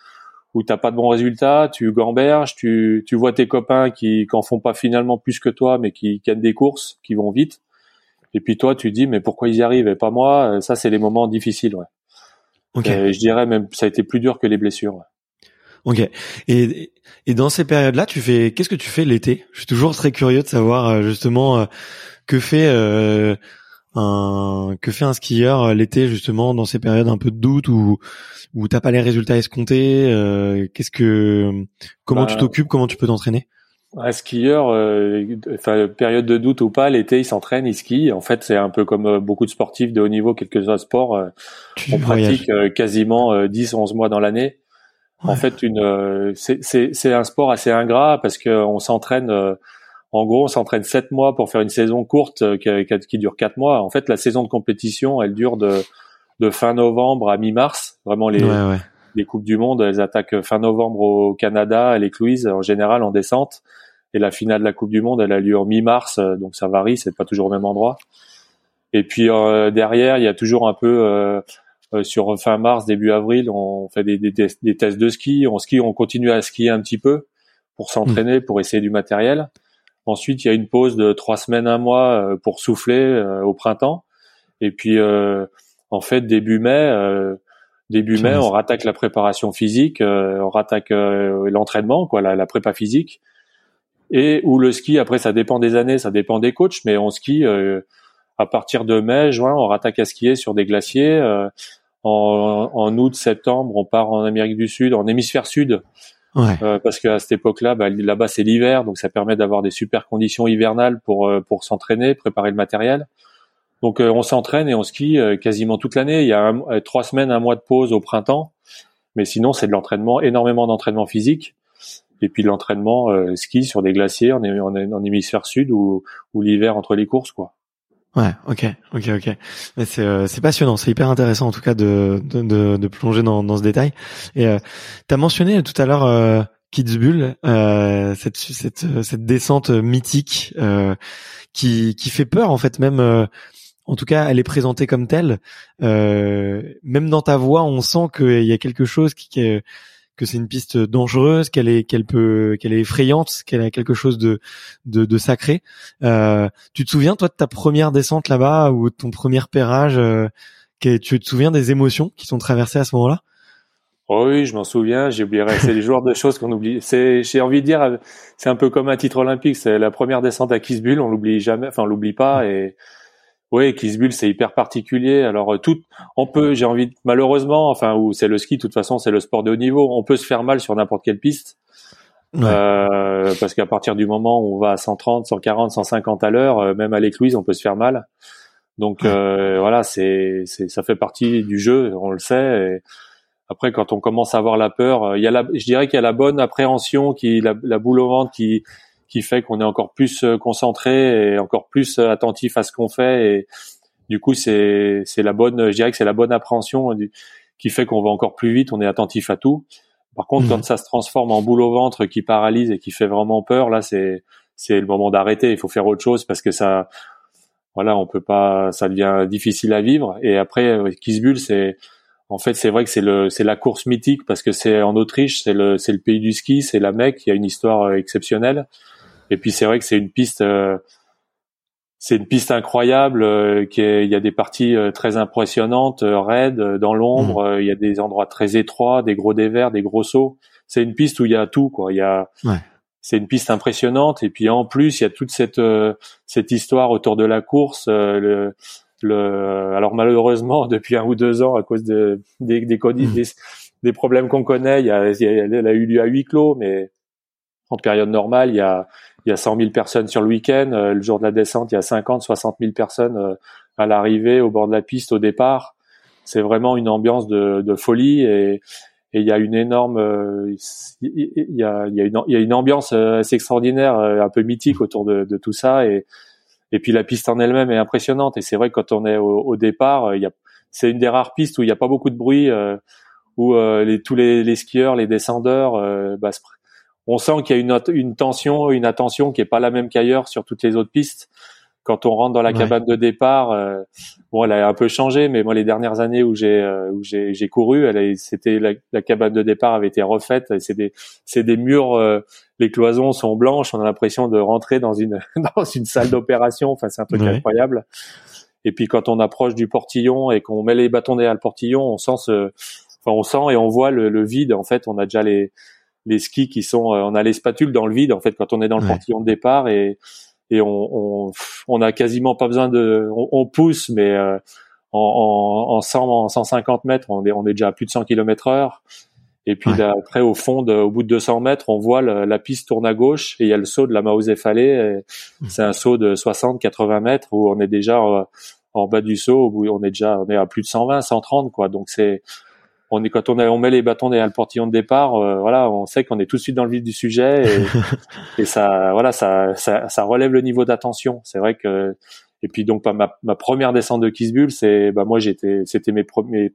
où t'as pas de bons résultats, tu gamberges, tu, tu vois tes copains qui qu'en font pas finalement plus que toi, mais qui gagnent des courses, qui vont vite. Et puis toi, tu dis mais pourquoi ils y arrivent et pas moi? Ça, c'est les moments difficiles, ouais. je dirais même ça a été plus dur que les blessures. Ouais. Ok. Et, et dans ces périodes-là, tu fais qu'est-ce que tu fais l'été? Je suis toujours très curieux de savoir euh, justement euh, que fait euh, un que fait un skieur l'été justement dans ces périodes un peu de doute où où t'as pas les résultats escomptés. qu'est-ce que comment tu bah, t'occupes Comment tu peux t'entraîner? un skieur, enfin, période de doute ou pas, l'été il s'entraîne, il skie. En fait, c'est un peu comme beaucoup de sportifs de haut niveau, quel que soit le sport. on pratique quasiment 10-11 mois dans l'année. En fait, une euh, c'est un sport assez ingrat parce que on s'entraîne. Euh, en gros, on s'entraîne sept mois pour faire une saison courte euh, qui, qui, dure quatre mois. En fait, la saison de compétition, elle dure de, de fin novembre à mi-mars. Vraiment, les, les coupes du monde, elles attaquent fin novembre au Canada, les Louise en général en descente. Et la finale de la Coupe du Monde, elle a lieu en mi-mars, donc ça varie, c'est pas toujours au même endroit. Et puis derrière, il y a toujours un peu euh, sur fin mars, début avril, on fait des, des, des, tests de ski. On skie, on continue à skier un petit peu pour s'entraîner, pour essayer du matériel. Ensuite, il y a une pause de trois semaines, un mois euh, pour souffler euh, au printemps. Et puis, en fait, début mai, début mai, on rattaque la préparation physique, on rattaque l'entraînement, quoi, la, la, prépa physique. Et ou le ski, après, ça dépend des années, ça dépend des coachs, mais on skie à partir de mai, juin, on rattaque à skier sur des glaciers. En, en, août, septembre, on part en Amérique du Sud, en hémisphère sud, ouais. euh, parce qu'à cette époque-là, bah, là-bas c'est l'hiver, donc ça permet d'avoir des super conditions hivernales pour euh, pour s'entraîner, préparer le matériel. Donc euh, on s'entraîne et on skie euh, quasiment toute l'année. Il y a trois semaines, un mois de pause au printemps, mais sinon c'est de l'entraînement, énormément d'entraînement physique, et puis de l'entraînement ski sur des glaciers en, en, en hémisphère sud ou, ou l'hiver entre les courses, quoi. Ouais, ok, ok, ok. Mais c'est euh, c'est passionnant, c'est hyper intéressant en tout cas de de, de, plonger dans dans ce détail. Et euh, tu as mentionné tout à l'heure euh, Kitzbühel, euh, cette cette cette descente mythique euh, qui qui fait peur en fait même. en tout cas, elle est présentée comme telle. même dans ta voix, on sent qu'il y a quelque chose qui, qui que c'est une piste dangereuse, qu'elle est, qu'elle peut, qu'elle est effrayante, qu'elle a quelque chose de, de, de sacré. Euh, tu te souviens toi de ta première descente là-bas ou de ton premier pérage euh, Tu te souviens des émotions qui sont traversées à ce moment-là? Oh oui, je m'en souviens. J'oublierai. C'est des joueurs de choses qu'on oublie. C'est, j'ai envie de dire, c'est un peu comme un titre olympique. C'est la première descente à Kisbull. On l'oublie jamais. Enfin, on l'oublie pas. Et oui, Kisbull, c'est hyper particulier. Alors tout, on peut. J'ai envie. malheureusement, enfin, ou c'est le ski. De toute façon, c'est le sport de haut niveau. On peut se faire mal sur n'importe quelle piste. Euh, parce qu'à partir du moment où on va à 130, 140, 150 à l'heure, euh, même à l'écluse, on peut se faire mal. Donc euh, voilà, c'est, c'est, ça fait partie du jeu, on le sait. après, quand on commence à avoir la peur, euh, il y a la, je dirais qu'il y a la bonne appréhension, qui la, la boule au ventre, qui qui fait qu'on est encore plus concentré et encore plus attentif à ce qu'on fait. Et du coup, c'est c'est la bonne, je dirais que c'est la bonne appréhension qui fait qu'on va encore plus vite, on est attentif à tout. Par contre, quand mhm. ça se transforme en boule au ventre qui paralyse et qui fait vraiment peur, là, c'est c'est le moment d'arrêter. Il faut faire autre chose parce que ça, voilà, on peut pas, ça devient difficile à vivre. Et après, Kisbull, c'est en fait, c'est vrai que c'est le c'est la course mythique parce que c'est en Autriche, c'est le c'est le pays du ski, c'est la Mecque. Il y a une histoire euh, exceptionnelle. Et puis c'est vrai que c'est une piste. Euh, c'est une piste incroyable. Euh, qui il y a des parties euh, très impressionnantes, euh, raides, dans l'ombre. Mmh. il y a des endroits très étroits, des gros dévers, des gros sauts. C'est une piste où il y a tout, quoi. Il y a, ouais. c'est une piste impressionnante. Et puis en plus, il y a toute cette cette histoire autour de la course. le, le, alors malheureusement, (laughs) depuis un ou deux ans, à cause de, des, des, mmh. des, des problèmes qu'on connaît, il y a, elle a eu lieu à huis clos, mais en période normale, il y a il y a 100 000 personnes sur le week-end. Euh, le jour de la descente, il y a 50, 60 000 personnes euh, à l'arrivée, au bord de la piste, au départ. C'est vraiment une ambiance de, de folie et, et il y a une énorme, euh, il y a, il y a, une, il y a une ambiance assez extraordinaire, un peu mythique autour de, de tout ça et et puis la piste en elle-même est impressionnante et c'est vrai que quand on est au, au départ, il y a, c'est une des rares pistes où il n'y a pas beaucoup de bruit, où les, tous les, les, skieurs, les descendeurs bah, on sent qu'il y a une, une tension, une attention qui est pas la même qu'ailleurs sur toutes les autres pistes. Quand on rentre dans la cabane de départ, euh, bon, elle a un peu changé, mais moi les dernières années où j'ai euh, où j'ai, j'ai couru, elle c'était la, la, cabane de départ avait été refaite. C'est des c'est des murs, euh, les cloisons sont blanches. On a l'impression de rentrer dans une (laughs) dans une salle d'opération. Enfin, c'est un truc incroyable. Et puis quand on approche du portillon et qu'on met les bâtons derrière le portillon, on sent ce, enfin on sent et on voit le, le vide. En fait, on a déjà les les skis qui sont, euh, on a les spatules dans le vide en fait quand on est dans le portillon de départ et et on, on, on a quasiment pas besoin de, on, pousse mais euh, en, en, en 100, en 150 mètres, on est, on est déjà à plus de 100 km heure. Et puis après, au fond, de, au bout de 200 mètres, on voit la piste tourne à gauche et il y a le saut de la Mausé Fallée. Mmh. C'est un saut de 60-80 mètres où on est déjà euh, en bas du saut, où on est déjà, on est à plus de 120, 130 quoi. Donc c'est, on est quand on, on met les bâtons derrière le portillon de départ, euh, voilà, on sait qu'on est tout de suite dans le vif du sujet et, (laughs) et ça, voilà, ça, ça, ça, relève le niveau d'attention. C'est vrai que et puis donc ma, ma première descente de Kisbull, c'est bah moi j'étais, c'était mes premiers,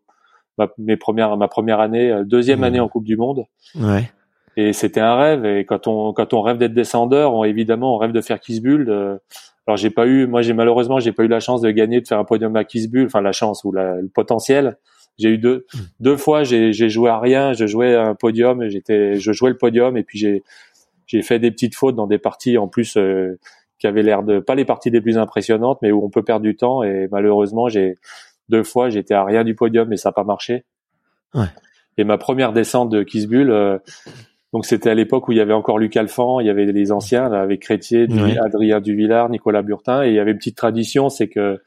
ma, mes premières, ma première année, euh, deuxième année en Coupe du Monde. Ouais. Et c'était un rêve. Et quand on quand on rêve d'être descendeur, on, évidemment on rêve de faire Kisbull. Euh, alors j'ai pas eu, moi j'ai malheureusement j'ai pas eu la chance de gagner, de faire un podium à Kisbull, enfin la chance ou la, le potentiel. J'ai eu deux hmm. deux fois j'ai j'ai joué à rien, je jouais à un podium, j'étais je jouais le podium et puis j'ai j'ai fait des petites fautes dans des parties en plus euh, qui avaient l'air de pas les parties les plus impressionnantes mais où on peut perdre du temps et malheureusement j'ai deux fois j'étais à rien du podium et ça n'a pas marché. Ouais. Et ma première descente de Kisbull euh, donc c'était à l'époque où il y avait encore Luc Alphand, il y avait les anciens là, avec Crétier, Adrien Duvillard, Nicolas Burtin et il y avait une petite tradition, c'est que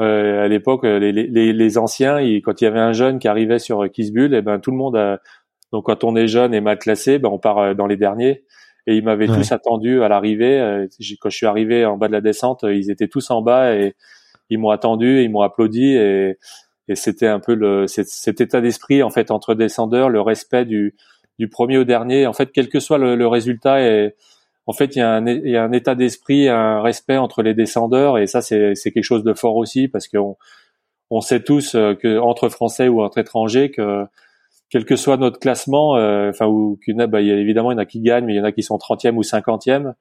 euh, à l'époque, euh, les, les, les, anciens, quand il y avait un jeune qui arrivait sur Kisbull, et eh ben tout le monde, a, donc quand on est jeune et mal classé, ben on part euh, dans les derniers. Et ils m'avaient tous attendu à l'arrivée. Quand je suis arrivé en bas de la descente, ils étaient tous en bas et ils m'ont attendu, ils m'ont applaudi et, et c'était un peu le cet état d'esprit en fait entre descendeurs, le respect du du premier au dernier. En fait, quel que soit le, le résultat et en fait, il y a un, il y a un état d'esprit, un respect entre les descendeurs, et ça, c'est quelque chose de fort aussi, parce qu'on on sait tous euh, que entre Français ou entre étrangers, que quel que soit notre classement, euh, enfin, ou qu'il bah, y a, évidemment, il y en a qui gagnent, mais il y en a qui sont 30e ou 50e.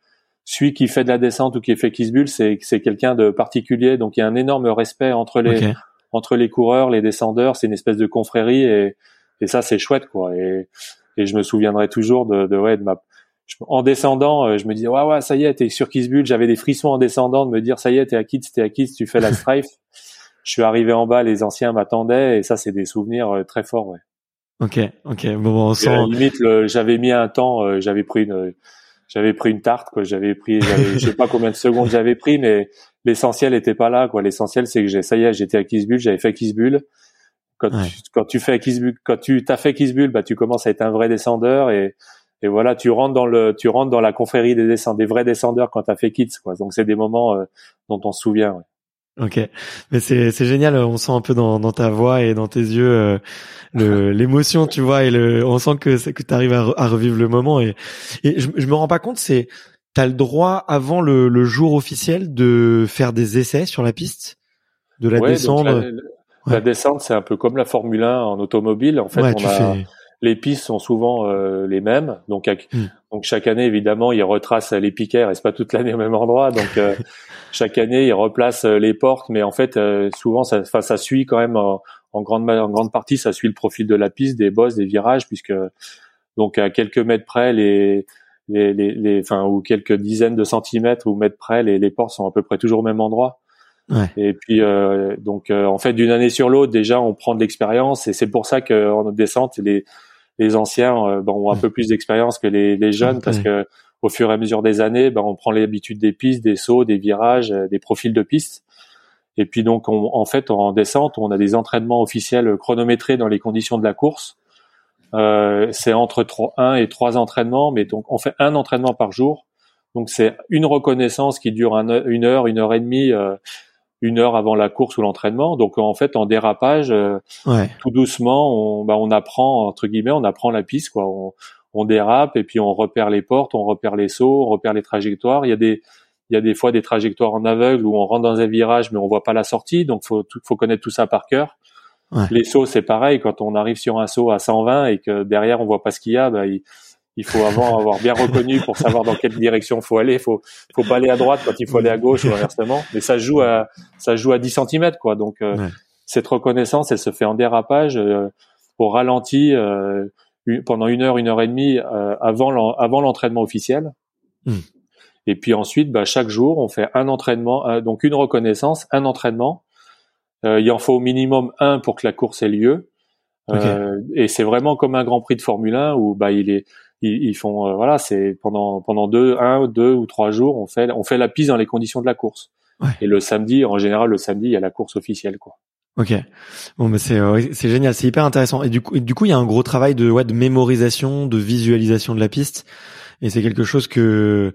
Celui qui fait de la descente ou qui fait Kisbull, c'est c'est quelqu'un de particulier, donc il y a un énorme respect entre les entre les coureurs, les descendeurs. C'est une espèce de confrérie, et, et ça, c'est chouette, quoi. Et, et je me souviendrai toujours de, de ouais de ma en descendant, euh, je me disais ouais ouais ça y est, t'es sur Kisbull. J'avais des frissons en descendant de me dire ça y est, t'es à Kids, t'es à Kids, tu fais la (laughs) strife. je suis arrivé en bas, les anciens m'attendaient et ça c'est des souvenirs euh, très forts. Ouais. Ok, ok. Bon, on sent. À la limite, j'avais mis un temps, j'avais pris une, j'avais pris une tarte, quoi. J'avais pris, je sais pas combien de secondes j'avais pris, mais l'essentiel était pas là, quoi. L'essentiel, c'est que j'ai, ça y est, j'étais à Kisbull, j'avais fait Kisbull. Quand, tu, quand tu fais Kisbull, quand tu t'as fait Kisbull, bah, tu commences à être un vrai descendeur et, et voilà, tu rentres dans le, tu rentres dans la confrérie des descendeurs, des vrais descendeurs quand t'as fait Kids, quoi. Donc c'est des moments euh, dont on se souvient. Ouais. Ok, mais c'est c'est génial. On sent un peu dans dans ta voix et dans tes yeux euh, le (laughs) l'émotion, tu vois, et le on sent que que t'arrives à, à revivre le moment et et je, je me rends pas compte, c'est t'as le droit avant le, le jour officiel de faire des essais sur la piste, de la descendre? La, descente, c'est un peu comme la Formule 1 en automobile. En fait, on a les pistes sont souvent euh, les mêmes. Donc, hmm. donc chaque année, évidemment, ils retracent les piquets, ils restent pas toute l'année au même endroit. Donc euh, (laughs) chaque année, ils replacent euh, les portes, mais en fait, souvent, ça, ça suit quand même en, grande en grande partie, ça suit le profil de la piste, des bosses, des virages, puisque donc à quelques mètres près, les les, les, enfin, ou quelques dizaines de centimètres ou mètres près, les, les portes sont à peu près toujours au même endroit. Ouais. Et puis donc en fait d'une année sur l'autre déjà on prend de l'expérience et c'est pour ça qu'en descente les les anciens euh, ben, ont un peu plus d'expérience que les, les jeunes parce que au fur et à mesure des années, ben, on prend l'habitude des pistes, des sauts, des virages, euh, des profils de pistes. Et puis donc, on, en fait, en descente, on a des entraînements officiels chronométrés dans les conditions de la course. Euh, c'est entre 1 et 3 entraînements, mais donc on fait un entraînement par jour. Donc c'est une reconnaissance qui dure une heure, une heure et demie. Euh, une heure avant la course ou l'entraînement. Donc en fait, en dérapage, euh, tout doucement, on, bah, on apprend entre guillemets, on apprend la piste quoi. On, on, dérape et puis on repère les portes, on repère les sauts, on repère les trajectoires. Il y a des il y a des fois des trajectoires en aveugle où on rentre dans un virage mais on voit pas la sortie, donc faut faut connaître tout ça par cœur. Les sauts c'est pareil quand on arrive sur un saut à 120 et que derrière on voit pas ce qu'il y a, bah, il, il faut avant avoir bien reconnu pour savoir dans quelle direction faut aller. Faut, faut pas aller à droite quand il faut aller à gauche ou inversement. Mais ça joue à, ça joue à 10 cm, quoi. Donc, euh, cette reconnaissance, elle se fait en dérapage, euh, au ralenti, euh, pendant une heure, une heure et demie, avant avant l'entraînement officiel. Hmm. Et puis ensuite, bah, chaque jour, on fait un entraînement, donc une reconnaissance, un entraînement. il en faut au minimum un pour que la course ait lieu. et c'est vraiment comme un Grand Prix de Formule 1 où bah il est ils, font euh, voilà, c'est pendant pendant deux, un, deux ou trois jours, on fait on fait la piste dans les conditions de la course. Et le samedi, en général, le samedi, il y a la course officielle, quoi. Ok. Bon, mais c'est c'est génial, c'est hyper intéressant. Et du coup, du coup, il y a un gros travail de ouais, de mémorisation, de visualisation de la piste. Et c'est quelque chose que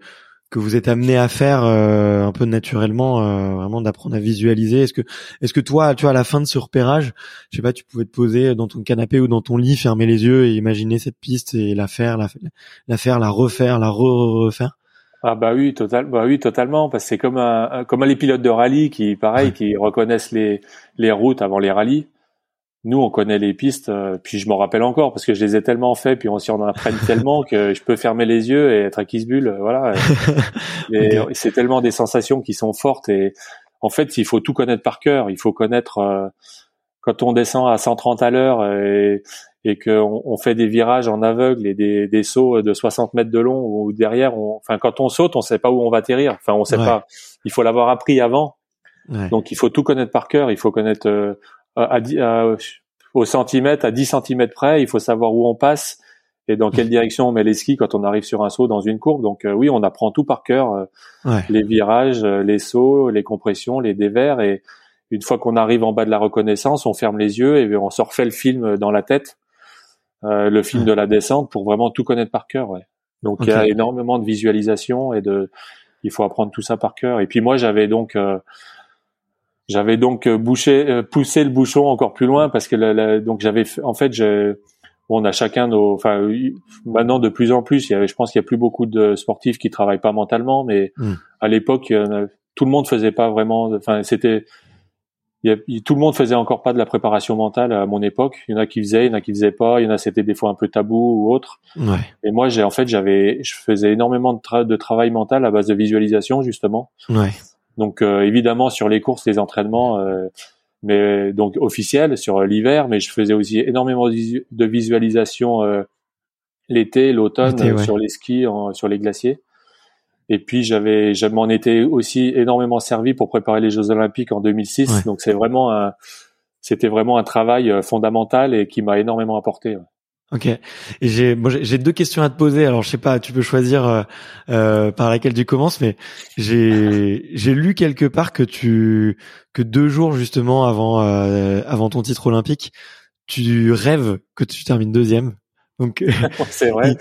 que vous êtes amené à faire euh, un peu naturellement, euh, vraiment d'apprendre à visualiser. Est-ce que, est-ce que toi, tu vois, à la fin de ce repérage, je sais pas, tu pouvais te poser dans ton canapé ou dans ton lit, fermer les yeux et imaginer cette piste et la faire, la, la faire, la refaire, la refaire? Ah bah oui, total, bah oui, totalement, parce que c'est comme un, comme les pilotes de rallye qui, pareil, qui reconnaissent les les routes avant les rallyes nous on connaît les pistes euh, puis je m'en rappelle encore parce que je les ai tellement fait puis on s'y en apprenne (laughs) tellement que je peux fermer les yeux et être à Kisbull euh, voilà. (laughs) Et c'est tellement des sensations qui sont fortes et en fait il faut tout connaître par cœur. Il faut connaître euh, quand on descend à 130 à l'heure et, et qu'on on fait des virages en aveugle et des, des sauts de 60 mètres de long ou derrière on, enfin quand on saute on sait pas où on va atterrir. Enfin on sait pas. Il faut l'avoir appris avant. Donc il faut tout connaître par cœur. Il faut connaître à, à, au centimètre, à 10 centimètres près, il faut savoir où on passe et dans quelle (laughs) direction on met les skis quand on arrive sur un saut dans une courbe. Donc euh, oui, on apprend tout par cœur, euh, les virages, euh, les sauts, les compressions, les dévers. Et une fois qu'on arrive en bas de la reconnaissance, on ferme les yeux et on se refait le film dans la tête, le film de la descente pour vraiment tout connaître par cœur. Ouais. Donc il y a énormément de visualisation et de, il faut apprendre tout ça par cœur. Et puis moi, j'avais donc j'avais donc euh, bouché, euh, poussé le bouchon encore plus loin parce que donc j'avais, en fait, je, on a chacun nos, enfin, maintenant de plus en plus, il y avait, je pense qu'il y a plus beaucoup de sportifs qui travaillent pas mentalement, mais hmm. à l'époque, tout le monde faisait pas vraiment, enfin, c'était, tout le monde faisait encore pas de la préparation mentale à mon époque. Il y en a qui faisaient, il y en a qui faisaient pas, il y en a c'était des fois un peu tabou ou autre. Ouais. Et moi, j'ai en fait, j'avais, je faisais énormément de, de travail mental à base de visualisation justement. Ouais. Donc euh, évidemment sur les courses, les entraînements, euh, mais donc officiels sur l'hiver, mais je faisais aussi énormément de visualisation euh, l'été, l'automne sur les skis, sur les glaciers. Et puis j'avais, je m'en étais aussi énormément servi pour préparer les Jeux Olympiques en 2006. Donc c'est vraiment un, c'était vraiment un travail fondamental et qui m'a énormément apporté. Ok. Et j'ai j'ai deux questions à te poser. Alors je sais pas, tu peux choisir euh, euh, par laquelle tu commences, mais j'ai j'ai lu quelque part que tu que deux jours justement avant euh, avant ton titre olympique, tu rêves que tu termines deuxième. Donc (laughs) c'est vrai.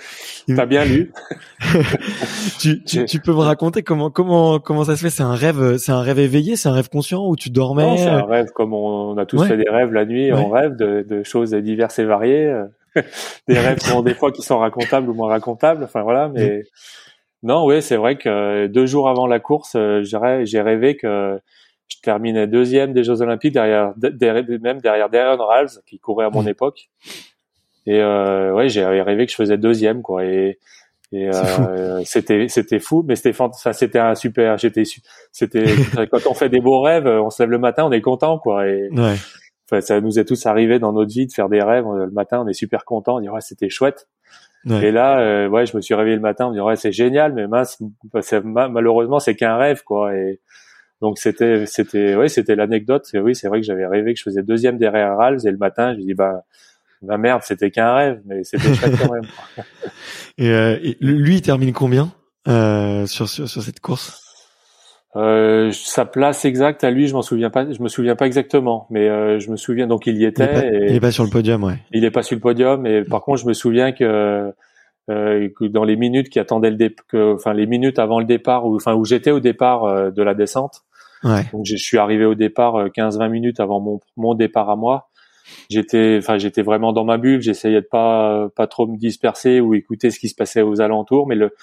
T'as bien lu. (laughs) tu, tu, tu, peux me raconter comment comment comment ça se fait? C'est un rêve, c'est un rêve éveillé, c'est un rêve conscient où tu dormais? Non, c'est un rêve comme on, a tous fait des rêves la nuit. On rêve de, de choses diverses et variées. (laughs) des rêves qui des fois qui sont racontables ou moins racontables. Enfin voilà, mais non, oui, c'est vrai que deux jours avant la course, euh, j'ai rêvé que je terminais deuxième des Jeux Olympiques derrière, derrière même derrière Darren Ralls qui courait à mon époque. Et euh, ouais, j'ai rêvé que je faisais deuxième, quoi. Et, et euh, c'était c'était fou, mais c'était enfin, c'était un super. J'étais c'était quand on fait des beaux rêves, on se lève le matin, on est content, quoi. Et ouais. Ça nous est tous arrivé dans notre vie de faire des rêves. Le matin, on est super content, on dit ouais, c'était chouette. Et là, euh, ouais, je me suis réveillé le matin, on me dit ouais, c'est génial, mais mince, malheureusement, c'est qu'un rêve, quoi. Et donc c'était c'était ouais, c'était l'anecdote. Oui, c'est vrai que j'avais rêvé que je faisais deuxième derrière Rals et le matin, je dis bah ma merde, c'était qu'un rêve, mais c'était chouette quand même. (laughs) Euh, et, lui, il termine combien euh, sur, sur, sur cette course? Euh, sa place exacte à lui, je m'en souviens pas. Je me souviens pas exactement, mais euh, je me souviens donc il y était. Il est, pas, il est pas sur le podium, ouais. Il est pas sur le podium, et par contre, je me souviens que, euh, que dans les minutes qui attendaient le départ, enfin les minutes avant le départ, ou enfin où j'étais au départ euh, de la descente. Ouais. Donc je suis arrivé au départ 15-20 euh, minutes avant mon, mon départ à moi j'étais enfin j'étais vraiment dans ma bulle j'essayais de pas pas trop me disperser ou écouter ce qui se passait aux alentours mais le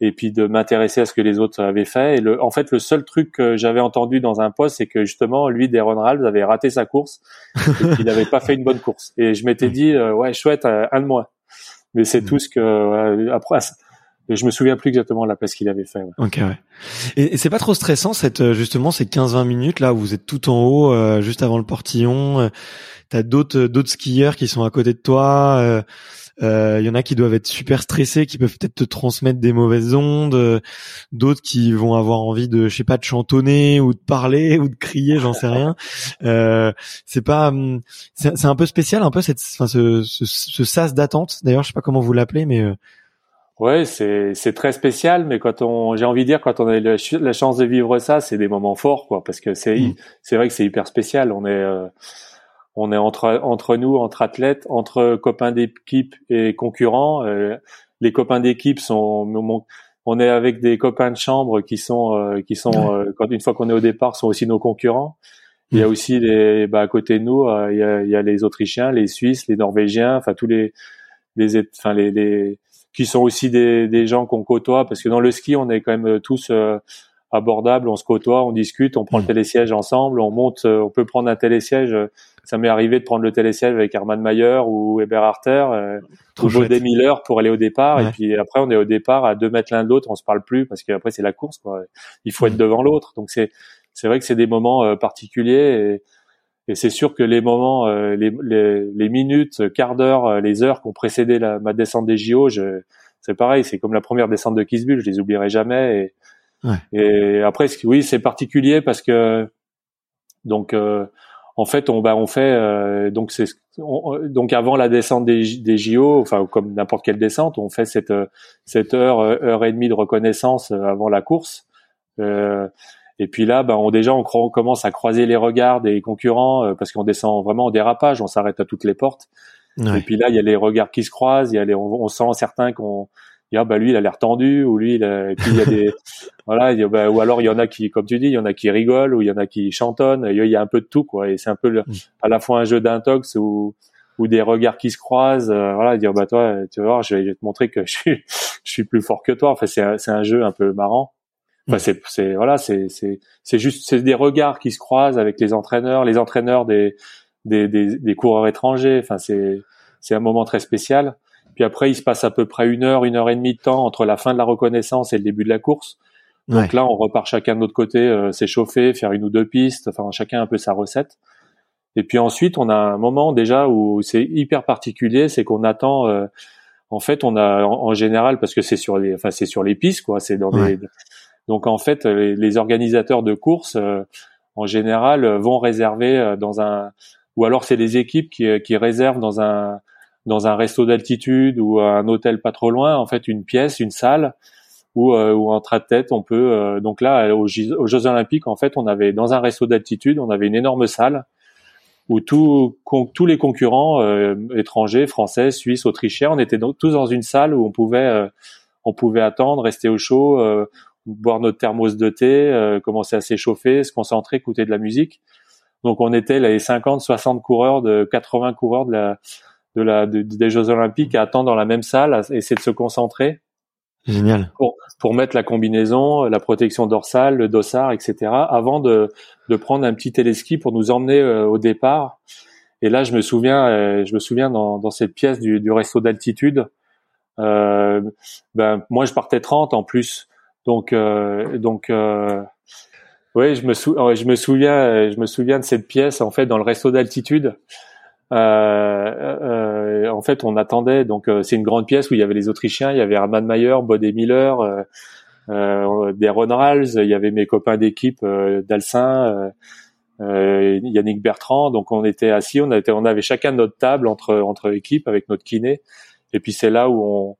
et puis de m'intéresser à ce que les autres avaient fait et le en fait le seul truc que j'avais entendu dans un poste c'est que justement lui Deron Ralph avait raté sa course et qu'il n'avait pas fait une bonne course et je m'étais dit euh, ouais chouette euh, un de moins mais c'est tout ce que après je me souviens plus exactement la place qu'il avait fait. Ok, ouais. Et, c'est pas trop stressant cette justement ces 15-20 minutes là où vous êtes tout en haut, euh, juste avant le portillon t'as d'autres d'autres skieurs qui sont à côté de toi. Il euh, euh, y en a qui doivent être super stressés, qui peuvent peut-être te transmettre des mauvaises ondes. Euh, d'autres qui vont avoir envie de, je sais pas, de chantonner ou de parler (laughs) ou de crier, j'en sais rien. Euh, c'est pas, hum, c'est un peu spécial, un peu cette, enfin ce, ce, ce sas d'attente. D'ailleurs, je sais pas comment vous l'appelez, mais Ouais, c'est c'est très spécial, mais quand on, j'ai envie de dire, quand on a la, la chance de vivre ça, c'est des moments forts, quoi, parce que c'est mmh. c'est vrai que c'est hyper spécial. On est on est entre entre nous, entre athlètes, entre copains d'équipe et concurrents. Euh, les copains d'équipe sont, on est avec des copains de chambre qui sont euh, qui sont euh, quand une fois qu'on est au départ sont aussi nos concurrents. Il y a mm. aussi les bah à côté de nous, il y a, il y a les Autrichiens, les Suisses, les Norvégiens, enfin tous les les enfin les, les qui sont aussi des, des gens qu'on côtoie parce que dans le ski on est quand même tous abordables, on se côtoie, on discute, on prend le mm. télésiège ensemble, on monte, on peut prendre un télésiège ça m'est arrivé de prendre le télésiège avec Hermann Mayer ou Eberharter euh, ou Baudet Miller pour aller au départ. Et puis après on est au départ à deux mètres l'un de l'autre on se parle plus parce qu'après c'est la course quoi. Il faut être devant l'autre. Donc c'est c'est vrai que c'est des moments euh, particuliers et, et c'est sûr que les moments euh, les, les, les, minutes quart d'heure euh, les heures qui ont précédé la, ma descente des JO je c'est pareil c'est comme la première descente de Kisbull je les oublierai jamais et, ouais. et après oui c'est particulier parce que donc en fait, on, bah, on fait euh, donc c'est donc avant la descente des, des JO, enfin comme n'importe quelle descente, on fait cette cette heure euh, heure et demie de reconnaissance euh, avant la course. Euh, et puis là, bah, on déjà on, commence à croiser les regards des concurrents parce qu'on descend vraiment en dérapage, on s'arrête à toutes les portes. Et puis là, il y a les regards qui se croisent, il y a les, on, on sent certains qu'on ah bah lui il a l'air tendu ou lui il, a, il y a des (laughs) voilà bah, ou alors il y en a qui comme tu dis il y en a qui rigolent ou il y en a qui chantonnent il y a un peu de tout quoi et c'est un peu mm. à la fois un jeu d'intox ou ou des regards qui se croisent euh, voilà dire bah toi tu vas voir je vais te montrer que (laughs) je suis je suis plus fort que toi enfin c'est c'est un jeu un peu marrant enfin mm. c'est c'est voilà c'est c'est c'est juste c'est des regards qui se croisent avec les entraîneurs les entraîneurs des des des, des coureurs étrangers enfin c'est c'est un moment très spécial puis après, il se passe à peu près une heure, une heure et demie de temps entre la fin de la reconnaissance et le début de la course. Donc là, on repart chacun de notre côté euh, s'échauffer, faire une ou deux pistes, enfin chacun un peu sa recette. Et puis ensuite, on a un moment déjà où c'est hyper particulier, c'est qu'on attend. Euh, en fait, on a en, général parce que c'est sur les, enfin c'est sur les pistes quoi. C'est dans les, donc en fait, les, organisateurs de courses euh, en général vont réserver dans un, ou alors c'est les équipes qui, qui réservent dans un dans un resto d'altitude ou un hôtel pas trop loin, en fait, une pièce, une salle où, euh, où en tête on peut. Euh, donc là, aux, Jeux Olympiques, en fait, on avait dans un resto d'altitude, on avait une énorme salle où tous les concurrents euh, étrangers, français, suisses, autrichiens, on était tous dans une salle où on pouvait on pouvait attendre, rester au chaud, boire notre thermos de thé, commencer à s'échauffer, se concentrer, écouter de la musique. Donc on était les 50, 60 coureurs de 80 coureurs de la de la des Jeux Olympiques à attendre dans la même salle, à essayer de se concentrer. Génial. Pour, pour mettre la combinaison, la protection dorsale, le dossard, etc. Avant de, de prendre un petit téléski pour nous emmener euh, au départ. Et là, je me souviens, euh, je me souviens dans, dans cette pièce du, du resto d'altitude. Euh, ben moi, je partais 30 en plus. Donc euh, donc oui, je me, sou je me souviens, je me souviens de cette pièce en fait dans le resto d'altitude. Euh, euh, en fait, on attendait. Donc, euh, c'est une grande pièce où il y avait les Autrichiens, il y avait Hermann Mayer, Bodé Miller, euh, euh, des Ron il y avait mes copains d'équipe d'Alsain, Yannick Bertrand. Donc, on était assis, on avait, on avait chacun notre table entre entre équipes avec notre kiné. Et puis, c'est là où on,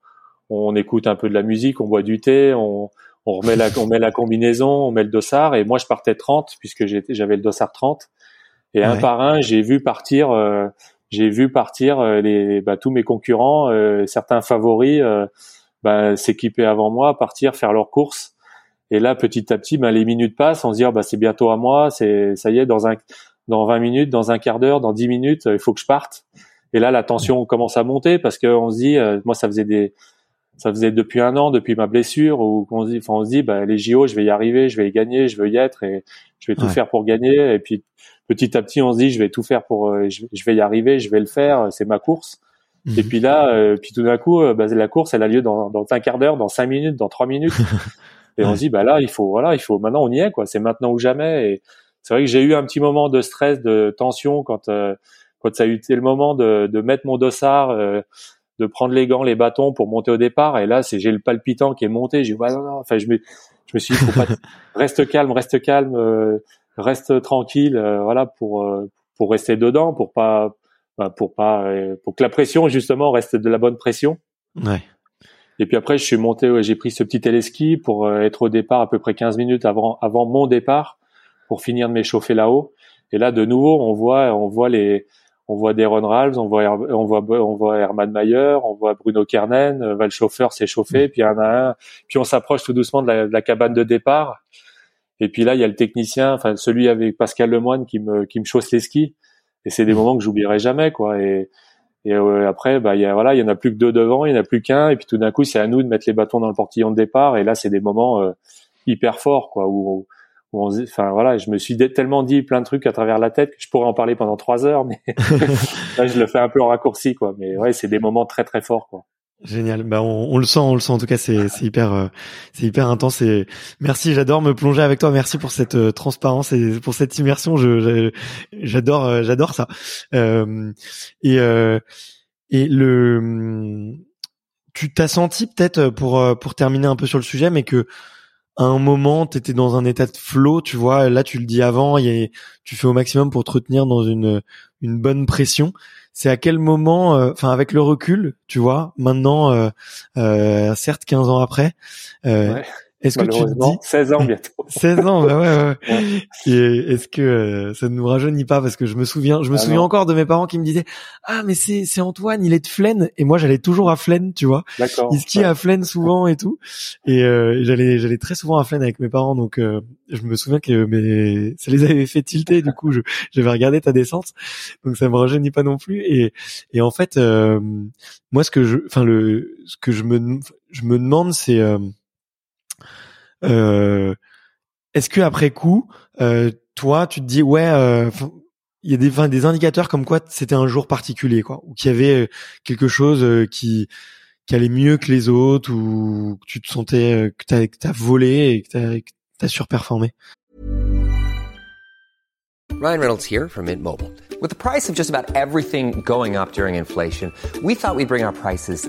on écoute un peu de la musique, on boit du thé, on, on remet la, on met la combinaison, on met le dossard. Et moi, je partais 30 puisque j'avais le dossard 30. Et un par un, j'ai vu partir, euh, j'ai vu partir euh, les, bah, tous mes concurrents, euh, certains favoris, bah, s'équiper avant moi, partir faire leurs courses. Et là, petit à petit, bah, les minutes passent, on se dit ah, bah c'est bientôt à moi, c'est ça y est, dans un, dans 20 minutes, dans un quart d'heure, dans 10 minutes, il faut que je parte. Et là, la tension commence à monter parce qu'on se dit, moi, ça faisait des, ça faisait depuis un an, depuis ma blessure, où on se dit, on se dit, bah, les JO, je vais y arriver, je vais y gagner, je veux y être et je vais tout faire pour gagner. Et puis petit à petit, on se dit, je vais tout faire pour, euh, je, vais y arriver, je vais le faire, c'est ma course. Mhm. Et puis là, euh, puis tout d'un coup, euh, bah, la course, elle a lieu dans, dans un quart d'heure, dans cinq minutes, dans trois minutes. (laughs) et on se dit, bah là, il faut, voilà, il faut, maintenant on y est, quoi. C'est maintenant ou jamais. Et c'est vrai que j'ai eu un petit moment de stress, de tension quand, quand ça a été le moment de, de mettre mon dossard de prendre les gants, les bâtons pour monter au départ. Et là, c'est j'ai le palpitant qui est monté. J'ai dit, ouais, non, non. Enfin, je me, je me suis dit, faut pas, (laughs) reste calme, reste calme, euh, reste tranquille, euh, voilà, pour euh, pour rester dedans, pour pas, bah, pour pas, pour que la pression justement reste de la bonne pression. Ouais. Et puis après, je suis monté, j'ai pris ce petit téléski pour être au départ à peu près 15 minutes avant avant mon départ pour finir de m'échauffer là-haut. Et là, de nouveau, on voit, on voit les, on voit Deron Ralph, on voit, on voit, on voit Hermann Mayer, on voit Bruno Kernen, euh, Val Chauffeur s'est chauffé, mm. puis il y en a un, puis on s'approche tout doucement de la, cabane de départ. Et puis là, il y a le technicien, enfin celui avec Pascal Lemoine qui me, qui me chausse les skis. Et c'est des mm. moments que j'oublierai jamais, quoi. Et, et euh, après, bah, il y a, voilà, il y en a plus que deux devant, il y en a plus qu'un. Et puis tout d'un coup, c'est à nous de mettre les bâtons dans le portillon de départ. Et là, c'est des moments euh, hyper forts, quoi, où, enfin voilà, je me suis tellement dit plein de trucs à travers la tête que je pourrais en parler pendant trois heures, mais (laughs) là je le fais un peu en raccourci quoi. Mais ouais, c'est des moments très très forts quoi. Génial. Bah on, le sent, on le sent. En tout cas, c'est hyper euh, c'est hyper intense. Merci. J'adore me plonger avec toi. Merci pour cette euh, transparence et pour cette immersion. Je j'adore euh, j'adore ça. et et le tu t'as senti peut-être pour pour terminer un peu sur le sujet, mais que à un moment, tu étais dans un état de flow, tu vois. Là, tu le dis avant, y tu fais au maximum pour te retenir dans une, une bonne pression. C'est à quel moment, euh, enfin avec le recul, tu vois, maintenant, euh, euh, certes 15 ans après. Est-ce que tu dis 16 ans bientôt (laughs) 16 ans, bah ouais, ouais. Et est-ce que euh, ça ne nous rajeunit pas? Parce que je me souviens, je me ah souviens encore de mes parents qui me disaient "Ah mais c'est c'est Antoine, il est de Flaine" et moi j'allais toujours à Flaine, tu vois. D'accord. Il skie à Flaine souvent et tout. Et, euh, j'allais j'allais très souvent à Flaine avec mes parents donc euh, je me souviens que mais ça les avait fait tilter du coup, je j'avais regardé ta descente. Donc ça me rajeunit pas non plus et et en fait euh, moi ce que je enfin le ce que je me je me demande c'est euh, Est-ce que après coup, euh, toi, tu te dis ouais, euh, il y a des, des indicateurs comme quoi c'était un jour particulier, quoi, ou qu'il y avait euh, quelque chose qui qui allait mieux que les autres, ou que tu te sentais que t'as as volé et que t'as as surperformé? Ryan Reynolds here from Mint Mobile. With the price of just about everything going up during inflation, we thought we'd bring our prices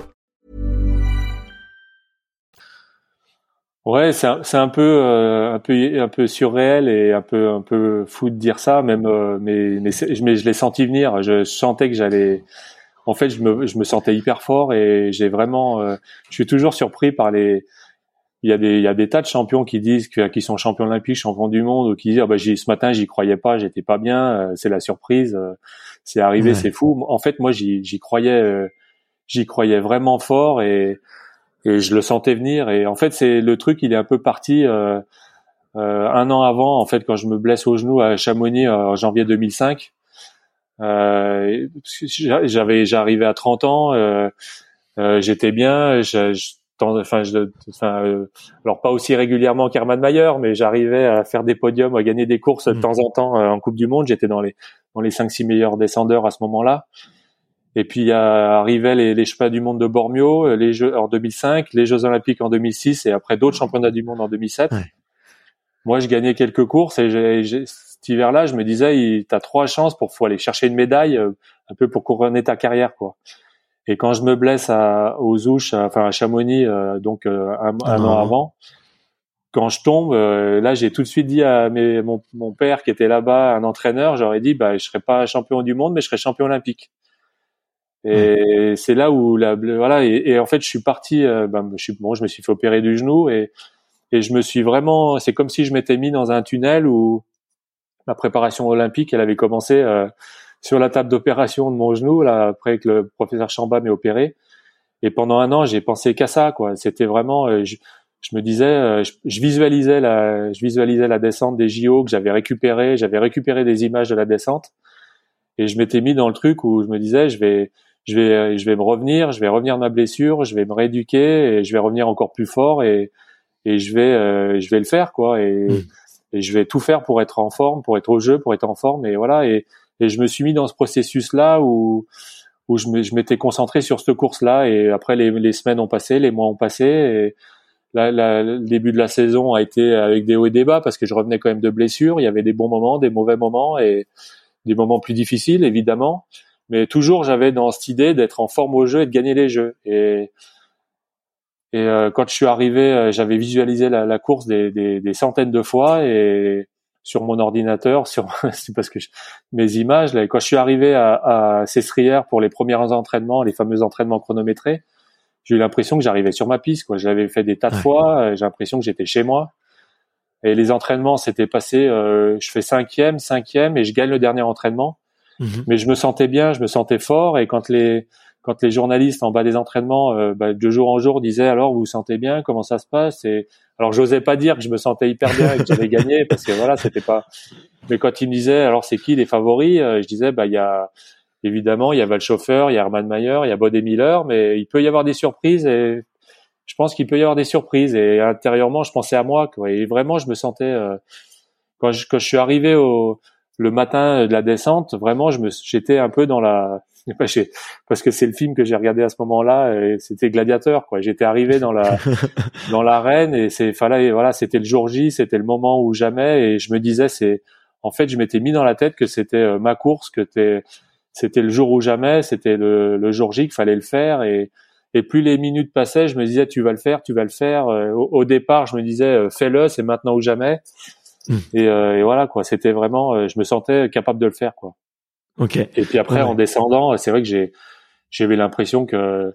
Ouais, c'est un, un peu euh, un peu un peu surréel et un peu un peu fou de dire ça même euh, mais mais, mais je l'ai senti venir, je, sentais que j'allais en fait, je me je me sentais hyper fort et j'ai vraiment euh, je suis toujours surpris par les il y a des il y a des tas de champions qui disent que qui sont champions olympiques, champions du monde ou qui disent ah bah ce matin, j'y croyais pas, j'étais pas bien, euh, c'est la surprise, euh, c'est arrivé, Ouais. c'est fou. En fait, moi j'y j'y croyais euh, j'y croyais vraiment fort et et je le sentais venir. Et en fait c'est le truc il est un peu parti euh, euh, un an avant en fait quand je me blesse au genou à Chamonix euh, en janvier 2005 euh, j'avais j'arrivais à 30 ans euh, euh, j'étais bien je, je enfin je enfin euh, alors pas aussi régulièrement qu'Hermann Mayer mais j'arrivais à faire des podiums à gagner des courses de Mm. temps en temps euh, en Coupe du monde. J'étais dans les dans les 5 6 meilleurs descendeurs à ce moment-là et puis il y a- arrivaient les, les championnats du monde de Bormio, euh, les Jeux en 2005, les Jeux olympiques en 2006 et après d'autres championnats du monde en 2007. Ouais. Moi, je gagnais quelques courses et j'ai, cet hiver-là, je me disais, t'as trois chances pour faut aller chercher une médaille, euh, un peu pour couronner ta carrière, quoi. Et quand je me blesse à, aux Ouches, à- enfin à Chamonix, euh, donc euh, un, un an an avant. avant, quand je tombe, euh, là, j'ai tout de suite dit à mes, mon, mon père qui était là-bas, un entraîneur, j'aurais dit, bah, je serais pas champion du monde, mais je serais champion olympique. Et c'est là où la voilà et, et en fait je suis parti ben, je suis bon je me suis fait opérer du genou et et je me suis vraiment c'est comme si je m'étais mis dans un tunnel où ma préparation olympique elle avait commencé euh, sur la table d'opération de mon genou là après que le professeur Chamba m'ait opéré. Et pendant un an j'ai pensé qu'à ça quoi. C'était vraiment euh, je, je me disais euh, je, je visualisais la je visualisais la descente des JO que j'avais récupéré j'avais récupéré des images de la descente. Et je m'étais mis dans le truc où je me disais je vais je vais je vais me revenir, je vais revenir de ma blessure, je vais me rééduquer et je vais revenir encore plus fort et et je vais euh, je vais le faire quoi. Et Mm. et je vais tout faire pour être en forme, pour être au jeu, pour être en forme et voilà. Et et je me suis mis dans ce processus là où où je m'étais concentré sur cette course là et après les les semaines ont passé, les mois ont passé et la, la- le début de la saison a été avec des hauts et des bas parce que je revenais quand même de blessures, il y avait des bons moments, des mauvais moments et des moments plus difficiles évidemment mais toujours j'avais dans cette idée d'être en forme au jeu et de gagner les jeux. Et, et euh, quand je suis arrivé, euh, j'avais visualisé la, la course des, des, des, centaines de fois et sur mon ordinateur, (laughs) sur c'est parce que je, mes images. Là, quand je suis arrivé à, à pour les premiers entraînements, les fameux entraînements chronométrés, j'ai eu l'impression que j'arrivais sur ma piste. Quoi, je l'avais fait des tas de Ouais. fois. euh, J'ai l'impression que j'étais chez moi. Et les entraînements s'étaient passés. Euh, je fais cinquième, cinquième, et je gagne le dernier entraînement Mhm. mais je me sentais bien, je me sentais fort et quand les quand les journalistes en bas des entraînements euh, bah, de jour en jour disaient alors vous vous sentez bien, comment ça se passe et alors j'osais pas dire que je me sentais hyper bien et que j'avais gagné (laughs) parce que voilà c'était pas mais quand ils me disaient alors c'est qui les favoris, euh, je disais bah il y a évidemment il y a Val Chauffeur, il y a Hermann Mayer, il y a Bode Miller, mais il peut y avoir des surprises et je pense qu'il peut y avoir des surprises et intérieurement je pensais à moi quoi et vraiment je me sentais euh, quand je quand je suis arrivé au le matin de la descente, vraiment, je me, j'étais un peu dans la, (laughs) parce que c'est le film que j'ai regardé à ce moment-là, et c'était Gladiateur, quoi. J'étais arrivé dans la, (laughs) dans l'arène et c'est, fallait, voilà, c'était le jour J, c'était le moment où jamais, et je me disais, c'est, en fait, je m'étais mis dans la tête que c'était euh, ma course, que c'était le jour ou jamais, c'était le, le jour J qu'il fallait le faire, et, et plus les minutes passaient, je me disais, tu vas le faire, tu vas le faire. Euh, Au, au départ, je me disais, euh, fais-le, c'est maintenant ou jamais. Mm. Et, euh, et voilà, quoi. C'était vraiment, euh, je me sentais capable de le faire, quoi. Ok. Et puis après, Ouais. en descendant, c'est vrai que j'ai, j'avais l'impression que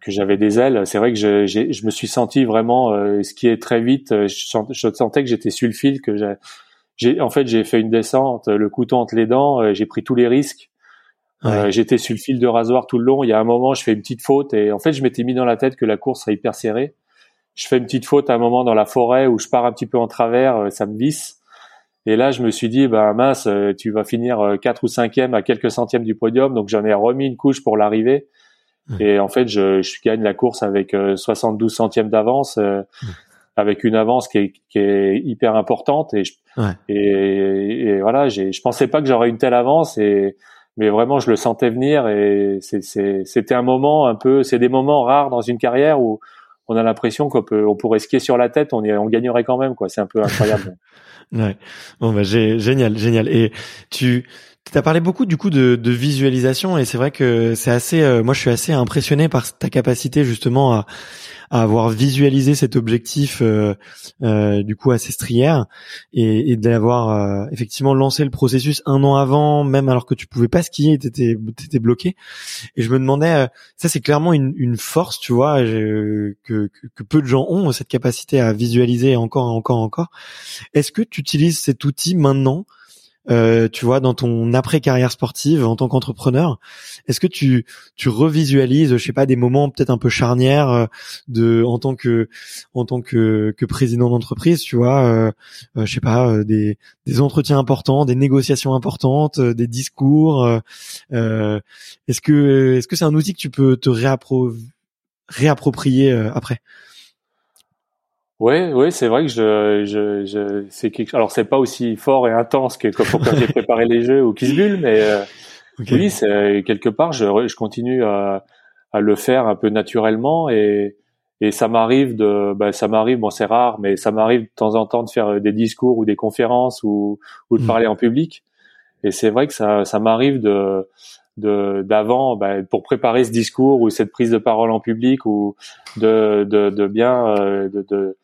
que j'avais des ailes. C'est vrai que je, je me suis senti vraiment euh, skier très vite. Euh, Je, sent- je sentais que j'étais sur le fil, que j'ai, j'ai, en fait, j'ai fait une descente, le couteau entre les dents. euh, J'ai pris tous les risques. Euh, Ouais. j'étais sur le fil de rasoir tout le long. Il y a un moment, je fais une petite faute et en fait, je m'étais mis dans la tête que la course serait hyper serrée. Je fais une petite faute à un moment dans la forêt où je pars un petit peu en travers, euh, ça me visse. Et là, je me suis dit, bah mince, euh, tu vas finir euh, quatre ou cinquième à quelques centièmes du podium. Donc j'en ai remis une couche pour l'arrivée. Mmh. Et en fait, je, je gagne la course avec euh, 72 centièmes d'avance. euh, avec une avance qui est, qui est hyper importante et je, et, et, voilà, je pensais pas que j'aurais une telle avance et mais vraiment je le sentais venir et c'était un moment un peu, c'est des moments rares dans une carrière où on a l'impression qu'on peut, on pourrait skier sur la tête, on, on gagnerait quand même quoi. C'est un peu incroyable. (laughs) ouais. Bon bah génial, génial. Et tu tu as parlé beaucoup du coup de, de visualisation et c'est vrai que c'est assez. Euh, moi, je suis assez impressionné par ta capacité justement à, à avoir visualisé cet objectif euh, euh, du coup assez strière et, et d'avoir euh, effectivement lancé le processus un an avant, même alors que tu pouvais pas skier, t'étais étais bloqué. Et je me demandais, euh, ça c'est clairement une, une, force, tu vois, que, que, que, peu de gens ont cette capacité à visualiser encore, encore, encore. Est-ce que tu utilises cet outil maintenant? Euh, tu vois, dans ton après carrière sportive en tant qu'entrepreneur, est-ce que tu tu revisualises, je sais pas, des moments peut-être un peu charnières euh, de en tant que en tant que que président d'entreprise, tu vois, euh, euh je sais pas, euh, des des entretiens importants, des négociations importantes, des discours. est-ce que est-ce que c'est un outil que tu peux te réappro réapproprier après? Oui, oui, c'est vrai que je, je, je c'est quelque. Alors c'est pas aussi fort et intense que quand, j'ai préparé les jeux ou Kiss Bull, mais euh, (laughs) oui, c'est quelque part, je, je continue à, à le faire un peu naturellement et et ça m'arrive de, ben, ça m'arrive, bon c'est rare, mais ça m'arrive de temps en temps de faire des discours ou des conférences ou ou de hmm. parler en public. Et c'est vrai que ça, ça m'arrive de de d'avant ben, pour préparer ce discours ou cette prise de parole en public ou de de, de bien euh, de, de euh,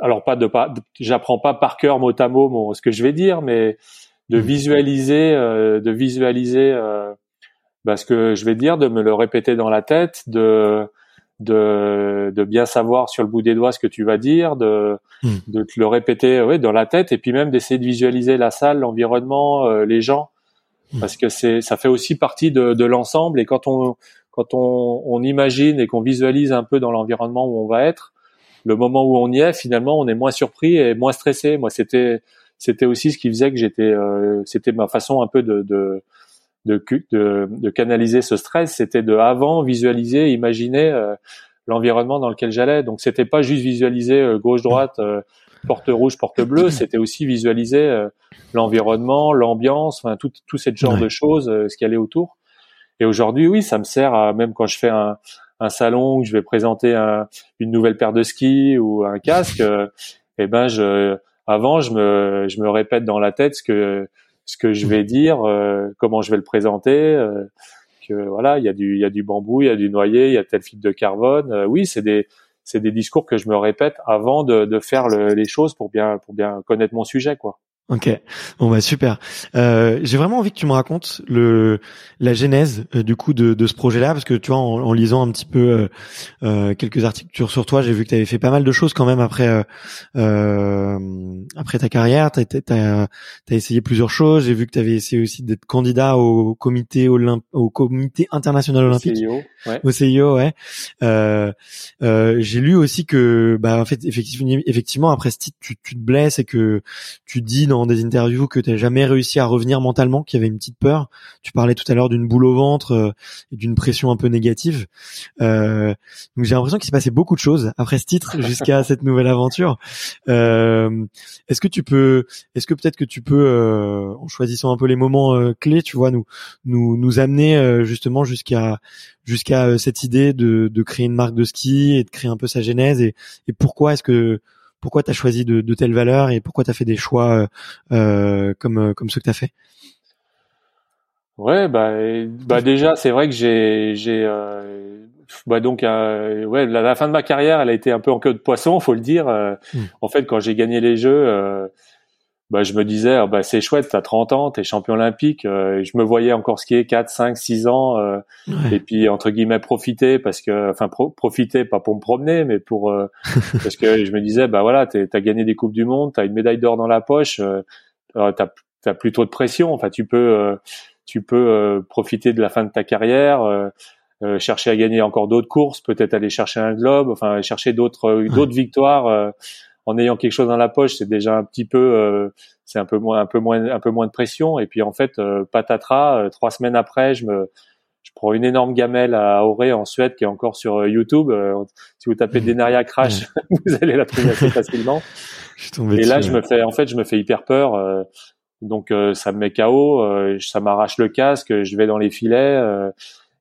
alors pas de pas, j'apprends pas par cœur mot à mot ce que je vais dire, mais de mmh. visualiser, euh, de visualiser euh, bah, ce que je vais dire, de me le répéter dans la tête, de de, de bien savoir sur le bout des doigts ce que tu vas dire, de, mmh. de te le répéter ouais, dans la tête, et puis même d'essayer de visualiser la salle, l'environnement, euh, les gens, mmh. parce que c'est ça fait aussi partie de, de l'ensemble. Et quand on quand on, on imagine et qu'on visualise un peu dans l'environnement où on va être, le moment où on y est, finalement, on est moins surpris et moins stressé. Moi, c'était c'était aussi ce qui faisait que j'étais, euh, c'était ma façon un peu de de, de de, de, canaliser ce stress. C'était de avant visualiser, imaginer euh, l'environnement dans lequel j'allais. Donc, c'était pas juste visualiser euh, gauche droite. porte rouge, porte bleue, (coughs) c'était aussi visualiser l'environnement, l'ambiance, enfin tout, tout ce genre de choses, ce qui allait autour. Et aujourd'hui, oui, ça me sert à, même quand je fais un, un salon où je vais présenter une nouvelle paire de skis ou un casque, euh, eh ben je avant je me je me répète dans la tête ce que ce que je vais dire, euh, comment je vais le présenter, euh, que voilà il y a du il y a du bambou, il y a du noyer, il y a tel fibre de carbone. oui, c'est des c'est des discours que je me répète avant de, de faire les choses pour bien pour bien connaître mon sujet quoi. Ok, bon bah super. Euh, j'ai vraiment envie que tu me racontes le la genèse euh, du coup de, de ce projet-là parce que tu vois en, lisant un petit peu euh, euh quelques articles sur toi, j'ai vu que tu avais fait pas mal de choses quand même après euh, après ta carrière. T'as as, as, essayé plusieurs choses. J'ai vu que tu avais essayé aussi d'être candidat au comité olymp au comité international olympique, au CIO, ouais. Au CIO, ouais. j'ai lu aussi que bah en fait effectivement effectivement après ce titre tu, tu te blesses et que tu dis dans des interviews que tu n'as jamais réussi à revenir mentalement, qu'il y avait une petite peur. Tu parlais tout à l'heure d'une boule au ventre euh, et d'une pression un peu négative. Euh, donc j'ai l'impression qu'il s'est passé beaucoup de choses après ce titre (laughs) jusqu'à cette nouvelle aventure. Euh, est-ce que tu peux, est-ce que peut-être que tu peux, en choisissant un peu les moments clés, tu vois, nous nous nous amener justement jusqu'à jusqu'à cette idée de, de créer une marque de ski et de créer un peu sa genèse et, et pourquoi est-ce que pourquoi tu as choisi de, de, telles valeurs et pourquoi tu as fait des choix euh, euh, comme euh, comme ceux que tu as fait? Ouais, bah, bah déjà, c'est vrai que j'ai j'ai euh, bah donc euh, ouais, la, fin de ma carrière, elle a été un peu en queue de poisson, faut le dire. Hmm. En fait, quand j'ai gagné les jeux, bah, je me disais, ah, bah, c'est chouette, t'as 30 ans, t'es champion olympique. Euh, je me voyais encore skier 4, 5, 6 ans. Euh, Et puis, entre guillemets, profiter parce que, enfin, profiter, pas pour me promener, mais pour, euh, (laughs) parce que je me disais, bah voilà, t'as gagné des Coupes du Monde, t'as une médaille d'or dans la poche, euh, t'as as plus trop de pression. Enfin, tu peux, tu peux profiter de la fin de ta carrière. chercher à gagner encore d'autres courses, peut-être aller chercher un globe, enfin chercher d'autres d'autres victoires en ayant quelque chose dans la poche, c'est déjà un petit peu, euh, c'est un peu moins, un peu moins, un peu moins de pression. Et puis en fait, euh, patatras, euh, trois semaines après, je me, je prends une énorme gamelle à Auré en Suède qui est encore sur YouTube. si vous tapez (laughs) Denaria Crash, (laughs) vous allez la trouver assez (laughs) facilement. et là, je me fais, en fait, je me fais hyper peur. donc ça me met KO, ça m'arrache le casque, je vais dans les filets.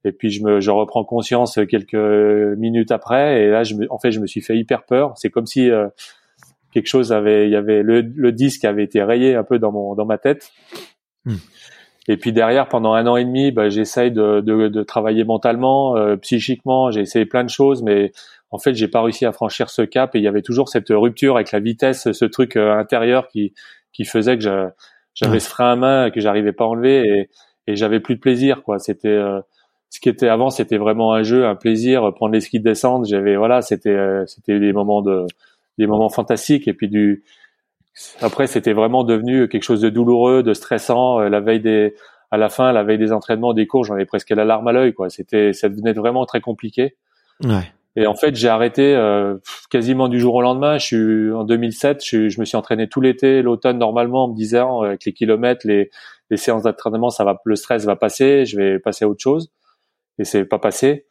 et puis je me, je reprends conscience quelques minutes après, et là, je me, en fait, je me suis fait hyper peur. C'est comme si quelque chose avait, il y avait le, le, disque avait été rayé un peu dans mon dans ma tête. Hmm. Et puis derrière, pendant un an et demi, bah, j'essaye de, de, de, travailler mentalement, euh, psychiquement. J'ai essayé plein de choses, mais en fait, j'ai pas réussi à franchir ce cap. Et il y avait toujours cette rupture avec la vitesse, ce truc euh, intérieur qui qui faisait que j'avais ce frein à main que j'arrivais pas à enlever et, et j'avais plus de plaisir. Quoi, c'était euh, ce qui était avant, c'était vraiment un jeu, un plaisir. Prendre les skis de descente, j'avais voilà, c'était c'était des moments de des moments fantastiques et puis du après c'était vraiment devenu quelque chose de douloureux, de stressant. Euh, la veille des à la fin, la veille des entraînements, des cours, j'en ai presque la larme à l'œil quoi. C'était ça devenait vraiment très compliqué. Ouais. Et en fait, j'ai arrêté euh, quasiment du jour au lendemain. Je suis en 2007, je, je me suis entraîné tout l'été, l'automne normalement, en me disant avec les kilomètres, les, les séances d'entraînement, ça va, le stress va passer, je vais passer à autre chose. Et c'est pas passé.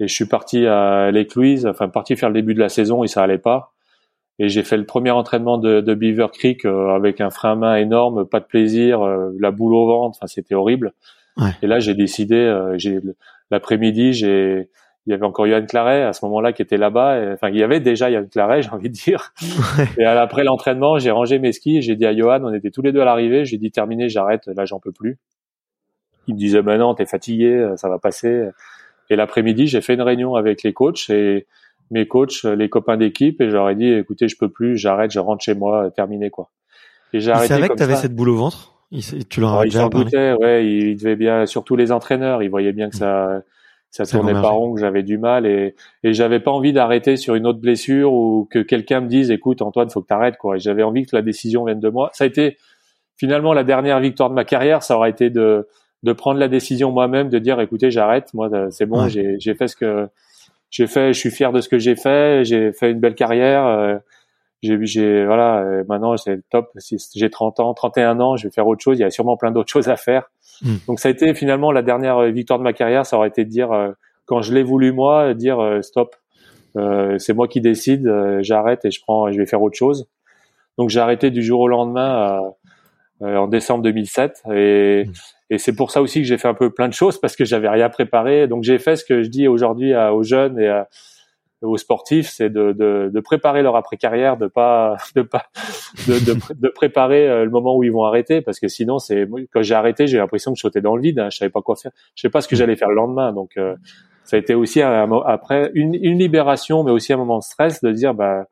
Et je suis parti à Lake Louise, enfin parti faire le début de la saison et ça allait pas. Et j'ai fait le premier entraînement de, de Beaver Creek euh, avec un frein à main énorme, pas de plaisir, euh, la boule au ventre, enfin c'était horrible. Ouais. Et là j'ai décidé, euh, j'ai l'après-midi, j'ai il y avait encore Yann Claret à ce moment-là qui était là-bas. Enfin, il y avait déjà Yann Claret, (laughs) j'ai envie de dire. Et après l'entraînement, j'ai rangé mes skis. J'ai dit à Johan, on était tous les deux à l'arrivée. J'ai dit terminé, j'arrête. Là, j'en peux plus. Il me disait, ben non, t'es fatigué, ça va passer. Et l'après-midi, j'ai fait une réunion avec les coachs et mes coachs, les copains d'équipe, et j'aurais dit, écoutez, je peux plus, j'arrête, je rentre chez moi, terminé quoi. Et j'ai arrêté. C'est que tu avais cette boule au ventre? Il, tu leur as déjà. Doutait, ouais, il, devait bien, surtout les entraîneurs, ils voyaient bien que ça, ça tournait pas rond, que j'avais du mal, et et j'avais pas envie d'arrêter sur une autre blessure ou que quelqu'un me dise, écoute, Antoine, faut que t'arrêtes quoi. Et j'avais envie que la décision vienne de moi. Ça a été finalement la dernière victoire de ma carrière, ça aurait été de de prendre la décision moi-même, de dire, écoutez, j'arrête, moi, c'est bon, j'ai j'ai fait ce que j'ai fait, je suis fier de ce que j'ai fait, j'ai fait une belle carrière. Euh, j'ai, voilà, euh, maintenant c'est top. Si j'ai 30 ans, 31 ans, je vais faire autre chose. Il y a sûrement plein d'autres (laughs) choses à faire. Hmm. Donc ça a été finalement la dernière euh, victoire de ma carrière. Ça aurait été de dire, quand je l'ai voulu moi, dire stop. c'est moi qui décide. j'arrête et je prends, je vais faire autre chose. Donc j'ai arrêté du jour au lendemain en décembre 2007 et hmm. Et c'est pour ça aussi que j'ai fait un peu plein de choses parce que j'avais rien préparé. Donc j'ai fait ce que je dis aujourd'hui aux jeunes et aux sportifs, c'est de, de, de, préparer leur après carrière, de pas (laughs) de pas de, de, de, préparer euh, le moment où ils vont arrêter parce que sinon c'est quand j'ai arrêté j'ai l'impression que je sautais dans le vide, hein, je savais pas quoi faire, je sais pas ce que j'allais faire le lendemain. Donc euh, ça a été aussi un, après une, une libération, mais aussi un moment de stress de dire bah,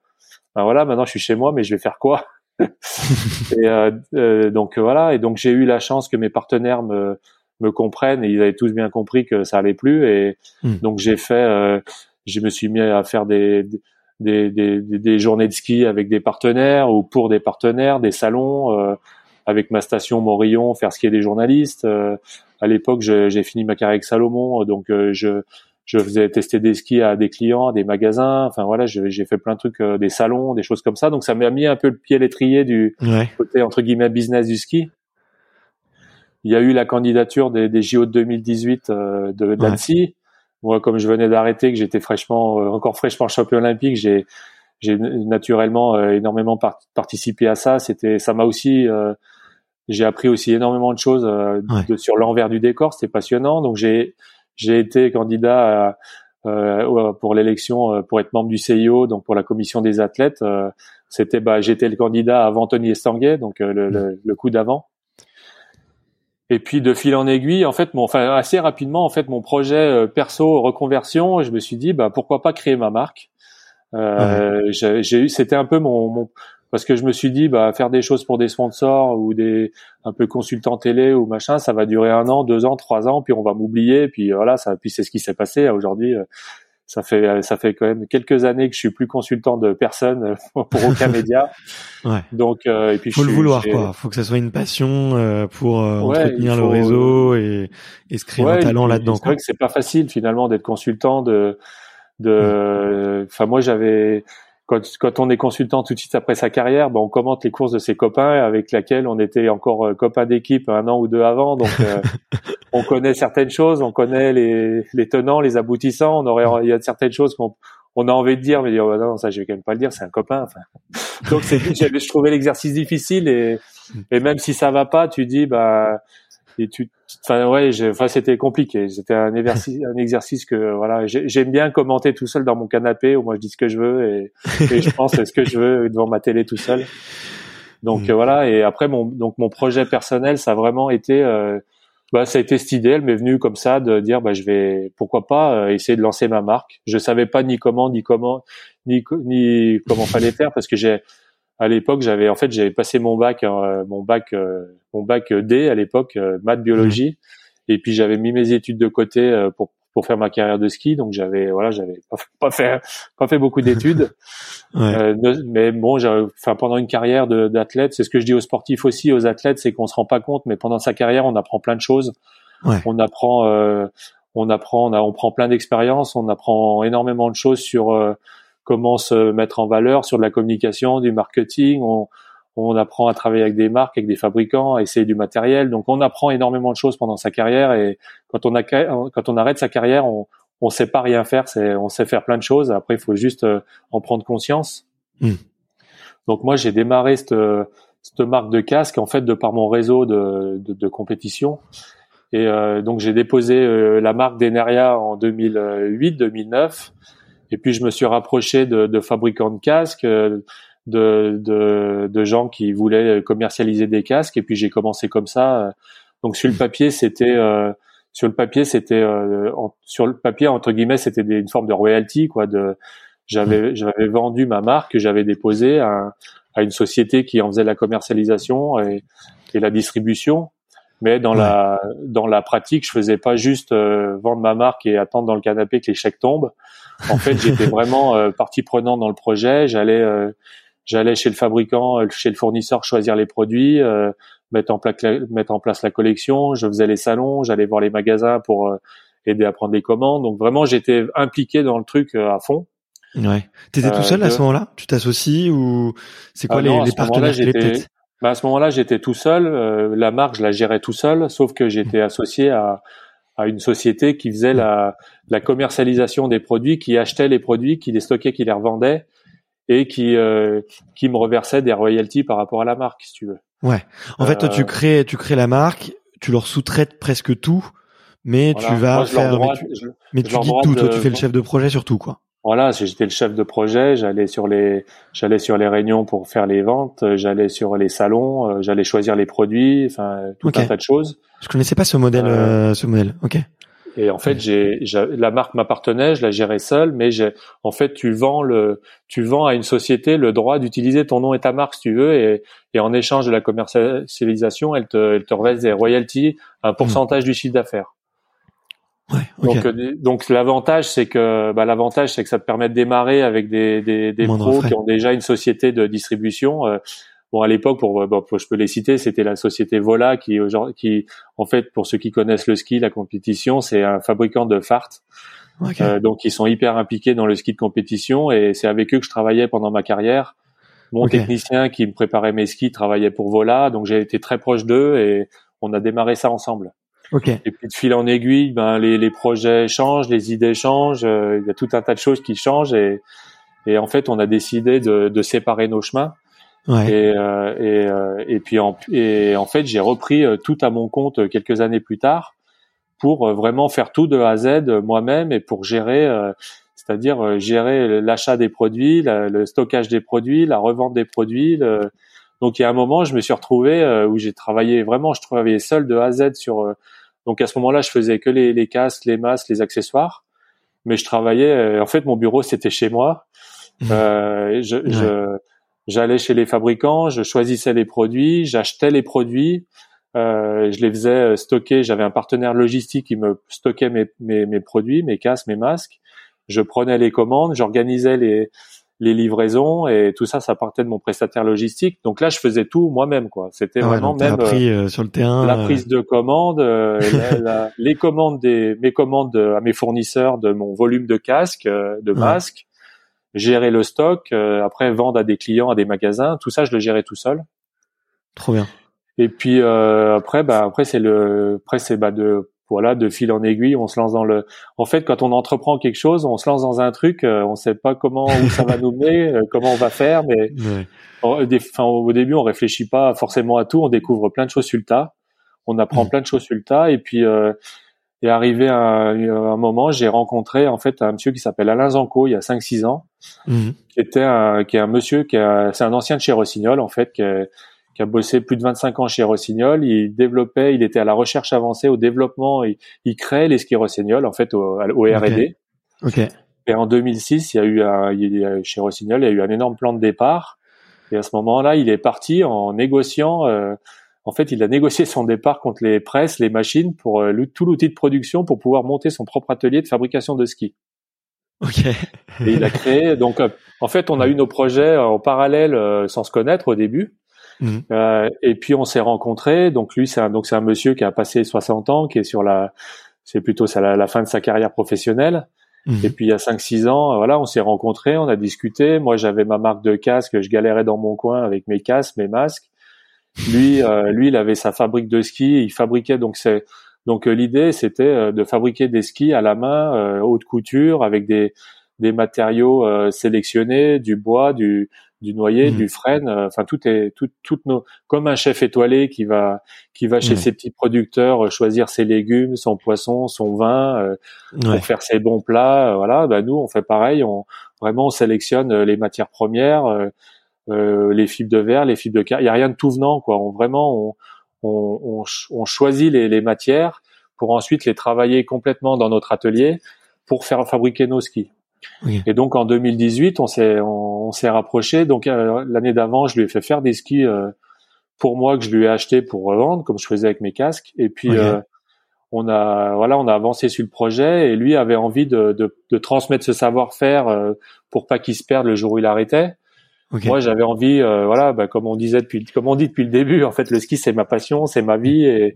bah voilà maintenant je suis chez moi mais je vais faire quoi? Et euh, euh, donc voilà, et donc j'ai eu la chance que mes partenaires me me comprennent et ils avaient tous bien compris que ça allait plus et hmm. donc j'ai fait, euh, je me suis mis à faire des des, des, des, journées de ski avec des partenaires ou pour des partenaires, des salons euh, avec ma station Morillon, faire skier des journalistes. à l'époque, j'ai fini ma carrière avec Salomon, donc je je faisais tester des skis à des clients, à des magasins. Enfin voilà, j'ai fait plein de trucs, euh, des salons, des choses comme ça. Donc ça m'a mis un peu le pied à l'étrier du côté entre guillemets business du ski. Il y a eu la candidature des, des JO de 2018 euh, de d'Annecy. Moi, comme je venais d'arrêter, que j'étais fraîchement, euh, encore fraîchement champion olympique, j'ai j'ai naturellement énormément participé à ça. C'était, ça m'a aussi, j'ai appris aussi énormément de choses de, sur l'envers du décor. C'était passionnant. Donc j'ai j'ai été candidat euh, pour l'élection euh, pour être membre du CIO, donc pour la commission des athlètes. Euh, c'était, bah, j'étais le candidat avant Tony Estanguet, donc le, le, le, coup d'avant. Et puis de fil en aiguille, en fait, mon, enfin assez rapidement, en fait, mon projet perso reconversion, je me suis dit, bah pourquoi pas créer ma marque. J'ai eu, c'était un peu mon, mon, parce que je me suis dit bah faire des choses pour des sponsors ou des un peu consultants télé ou machin ça va durer un an deux ans trois ans puis on va m'oublier puis voilà ça puis c'est ce qui s'est passé. Aujourd'hui euh, ça fait ça fait quand même quelques années que je suis plus consultant de personne euh, (laughs) pour aucun (laughs) média. Ouais. donc euh, et puis faut le vouloir quoi. Faut que ça soit une passion pour entretenir le réseau et, et se créer un talent là-dedans c'est vrai que c'est pas facile finalement d'être consultant de de enfin moi j'avais quand, quand on est consultant tout de suite après sa carrière, ben, on commente les courses de ses copains avec lesquels on était encore euh, copains d'équipe un an ou deux avant. Donc, euh, (laughs) on connaît certaines choses, on connaît les, les tenants, les aboutissants. On aurait, il y a certaines choses qu'on on a envie de dire, mais oh, non, ça, je vais quand même pas le dire, c'est un copain. Enfin. Donc, c'est, je trouvais l'exercice difficile et, (laughs) et même si ça va pas, tu dis, bah, et tu, enfin ouais, enfin c'était compliqué. C'était un exercice, (laughs) un exercice que voilà, j'aime bien commenter tout seul dans mon canapé où moi je dis ce que je veux et, et je pense ce que je veux devant ma télé tout seul. Donc mm. voilà. Et après mon donc mon projet personnel, ça a vraiment été, euh, bah ça a été cette idée. Elle m'est venue comme ça de dire bah je vais pourquoi pas euh, essayer de lancer ma marque. Je savais pas ni comment ni comment ni ni comment fallait faire parce que j'ai à l'époque, j'avais en fait j'avais passé mon bac, euh, mon bac, euh, mon bac D à l'époque, euh, maths biologie, et puis j'avais mis mes études de côté pour pour faire ma carrière de ski. Donc j'avais voilà, j'avais pas, (laughs) fait pas fait beaucoup d'études, (laughs) ouais. mais bon, enfin pendant une carrière d'athlète, c'est ce que je dis aux sportifs aussi, aux athlètes, c'est qu'on se rend pas compte, mais pendant sa carrière, on apprend plein de choses. Ouais. On apprend, on apprend, on, on prend plein d'expériences, on apprend énormément de choses sur comment se mettre en valeur sur de la communication, du marketing. On, on apprend à travailler avec des marques, avec des fabricants, à essayer du matériel. Donc on apprend énormément de choses pendant sa carrière et quand on a quand on arrête sa carrière, on on sait pas rien faire, c'est on sait faire plein de choses. Après il faut juste euh, en prendre conscience. Hmm. Donc moi j'ai démarré cette cette marque de casque en fait de par mon réseau de de, de compétition. Et euh, donc j'ai déposé euh, la marque d'Eneria en 2008-2009 et puis je me suis rapproché de, de fabricants de casques, euh, de, de, de, gens qui voulaient commercialiser des casques. Et puis j'ai commencé comme ça. Donc sur le papier, (laughs) c'était euh, sur le papier, c'était euh, sur le papier entre guillemets, c'était une forme de royalty quoi. De j'avais j'avais vendu ma marque, j'avais déposé à, à, une société qui en faisait la commercialisation et, et la distribution. Mais dans la dans la pratique, je faisais pas juste vendre ma marque et attendre dans le canapé que les chèques tombent. En fait, j'étais (laughs) vraiment euh, partie prenante dans le projet. J'allais, euh, j'allais chez le fabricant, euh, chez le fournisseur, choisir les produits, mettre en place, mettre en place la collection. Je faisais les salons, j'allais voir les magasins pour aider à prendre les commandes. Donc vraiment, j'étais impliqué dans le truc à fond. Ouais. T'étais tout seul à ce moment-là? Tu t'associes ou c'est quoi ah les, les partenaires bah à ce moment-là, j'étais tout seul. la marque, je la gérais tout seul, sauf que j'étais associé à à une société qui faisait la, la, commercialisation des produits, qui achetait les produits, qui les stockait, qui les revendait et qui euh, qui me reversait des royalties par rapport à la marque, si tu veux. Ouais. En fait, toi, tu euh, crées tu crées la marque, tu leur sous-traites presque tout, mais tu vas faire mais tu, guides tout, toi, tu fais le chef de projet sur tout, quoi. Voilà, j'étais le chef de projet, j'allais sur les j'allais sur les réunions pour faire les ventes, j'allais sur les salons, euh, j'allais choisir les produits, enfin tout un tas de choses. Je connaissais pas ce modèle euh, ce modèle. OK. Et en fait, j'ai la marque m'appartenait, je la gérais seul, mais j'ai en fait tu vends le tu vends à une société le droit d'utiliser ton nom et ta marque si tu veux et, et en échange de la commercialisation, elle te elle te reverse des royalties, un pourcentage du chiffre d'affaires. Donc, euh, donc l'avantage c'est que bah, l'avantage c'est que ça te permet de démarrer avec des des, des pros qui ont déjà une société de distribution. Euh, bon à l'époque pour, bon, je peux les citer, c'était la société Vola qui qui en fait pour ceux qui connaissent le ski, la compétition, c'est un fabricant de fart. Euh, donc ils sont hyper impliqués dans le ski de compétition et c'est avec eux que je travaillais pendant ma carrière. Mon technicien qui me préparait mes skis travaillait pour Vola, donc j'ai été très proche d'eux et on a démarré ça ensemble. Okay. Et puis de fil en aiguille, ben les, les projets changent, les idées changent, euh, il y a tout un tas de choses qui changent et, et en fait on a décidé de, de séparer nos chemins. Ouais. Et, euh, et, euh, et, puis en, et en fait j'ai repris tout à mon compte quelques années plus tard pour vraiment faire tout de A à Z moi-même et pour gérer, c'est-à-dire gérer l'achat des produits, le stockage des produits, la revente des produits. Donc il y a un moment, je me suis retrouvé où j'ai travaillé vraiment, je travaillais seul de A à Z sur donc à ce moment-là, je faisais que les, les casques, les masques, les accessoires, mais je travaillais. Euh, en fait, mon bureau c'était chez moi. Mmh. Euh, je, j'allais chez les fabricants, je choisissais les produits, j'achetais les produits, euh, je les faisais euh, stocker. J'avais un partenaire logistique qui me stockait mes, mes, mes produits, mes casques, mes masques. Je prenais les commandes, j'organisais les les livraisons et tout ça, ça partait de mon prestataire logistique. Donc là, je faisais tout moi-même, quoi. C'était ah vraiment même appris, euh, sur le terrain, la euh, prise de commandes, euh, (laughs) les commandes des mes commandes à mes fournisseurs de mon volume de casques, de masques. Gérer le stock, après vendre à des clients, à des magasins. Tout ça, je le gérais tout seul. Trop bien. Et puis après, bah après c'est le, après c'est bah de voilà, de fil en aiguille, on se lance dans le. En fait, quand on entreprend quelque chose, on se lance dans un truc, euh, on sait pas comment où ça va nous mener, euh, comment on va faire, mais (laughs) enfin, au début, on réfléchit pas forcément à tout, on découvre plein de choses sur le tas, on apprend plein de choses sur le tas, et puis est arrivé un, un moment, j'ai rencontré en fait un monsieur qui s'appelle Alain Zanco il y a 5-6 ans, mmh. qui était un, qui est un monsieur qui c'est un ancien de chez Rossignol en fait, qui est, qui a bossé plus de 25 ans chez Rossignol. Il développait, il était à la recherche avancée, au développement, il, il créait les skis Rossignol en fait au, au R&D. Okay. Et en 2006, il y a eu un, il, chez Rossignol, il y a eu un énorme plan de départ. Et à ce moment-là, il est parti en négociant. Euh, en fait, il a négocié son départ contre les presses, les machines pour euh, tout l'outil de production pour pouvoir monter son propre atelier de fabrication de skis. Ok. et il a créé. Donc, euh, en fait, on a eu nos projets en parallèle sans se connaître au début. Mhm. Euh, et puis on s'est rencontrés. Donc lui, c'est un, donc c'est un monsieur qui a passé 60 ans, qui est sur la, c'est plutôt ça, la, fin de sa carrière professionnelle. Mhm. Et puis il y a 5-6 ans, voilà, on s'est rencontrés, on a discuté. Moi, j'avais ma marque de casque, je galérais dans mon coin avec mes casques, mes masques. Lui, euh, lui, il avait sa fabrique de skis. Il fabriquait donc c'est donc euh, l'idée, c'était euh, de fabriquer des skis à la main, haute couture, avec des des matériaux sélectionnés, du bois, du du noyer, mmh. du frêne, euh, enfin tout est tout, toutes nos comme un chef étoilé qui va qui va chez ses petits producteurs euh, choisir ses légumes, son poisson, son vin euh, pour faire ses bons plats. voilà, bah nous on fait pareil, on vraiment on sélectionne les matières premières, les fibres de verre, les fibres de car, il y a rien de tout venant quoi. On vraiment on on, on, choisit les, les matières pour ensuite les travailler complètement dans notre atelier pour faire fabriquer nos skis. Et donc en 2018, on s'est on, s'est rapproché. Donc euh, l'année d'avant, je lui ai fait faire des skis euh, pour moi que je lui ai acheté pour revendre, comme je faisais avec mes casques. Et puis euh, on a voilà, on a avancé sur le projet et lui avait envie de, de, de transmettre ce savoir-faire pour pas qu'il se perde le jour où il arrêtait. Moi, j'avais envie, voilà, bah, comme on disait depuis, comme on dit depuis le début, en fait, le ski c'est ma passion, c'est ma vie et,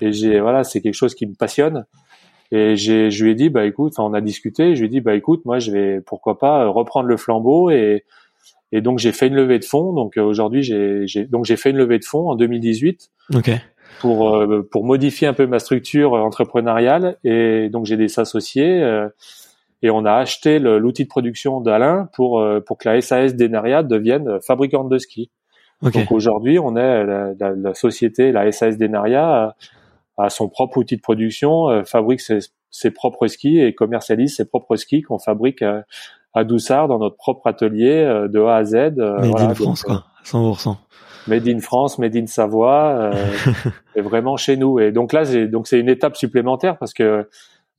et j'ai voilà, c'est quelque chose qui me passionne. Et j'ai, je lui ai dit, bah écoute, on a discuté. Je lui ai dit, bah écoute, moi je vais, pourquoi pas, euh, reprendre le flambeau. Et, et donc j'ai fait une levée de fonds. Donc euh, aujourd'hui, j'ai, j'ai, donc j'ai fait une levée de fonds en 2018. Ok. Pour euh, pour modifier un peu ma structure entrepreneuriale. Et donc j'ai des associés. Et on a acheté l'outil de production d'Alain pour pour que la SAS d'Enaria devienne fabricante de ski. Donc aujourd'hui, on est la, la, la, société, la SAS d'Enaria a son propre outil de production, euh, fabrique ses, ses, propres skis et commercialise ses propres skis qu'on fabrique à, à, Doussard dans notre propre atelier euh, de A à Z. Euh, made in France, quoi, 100%. Made in France, Made in Savoie, (laughs) et vraiment chez nous. Et donc là, c'est donc c'est une étape supplémentaire parce que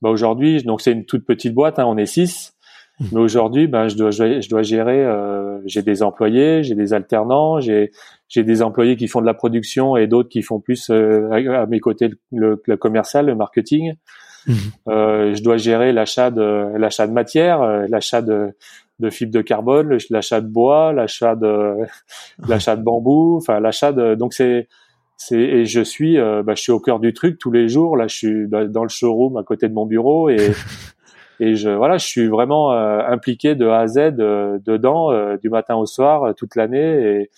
bah, aujourd'hui, donc c'est une toute petite boîte, hein, on est six. (laughs) Mais aujourd'hui, ben, je dois, je dois gérer. Euh, j'ai des employés, j'ai des alternants, j'ai j'ai des employés qui font de la production et d'autres qui font plus euh, à mes côtés le, le, commercial, le marketing. Mhm. Euh, je dois gérer l'achat de l'achat de matière, euh, l'achat de de fibres de carbone, l'achat de bois, l'achat de (laughs) l'achat de bambou, enfin l'achat de donc c'est c'est et je suis euh, bah, je suis au cœur du truc tous les jours là je suis dans le showroom à côté de mon bureau et (laughs) et je voilà je suis vraiment impliqué de A à Z dedans du matin au soir toute l'année et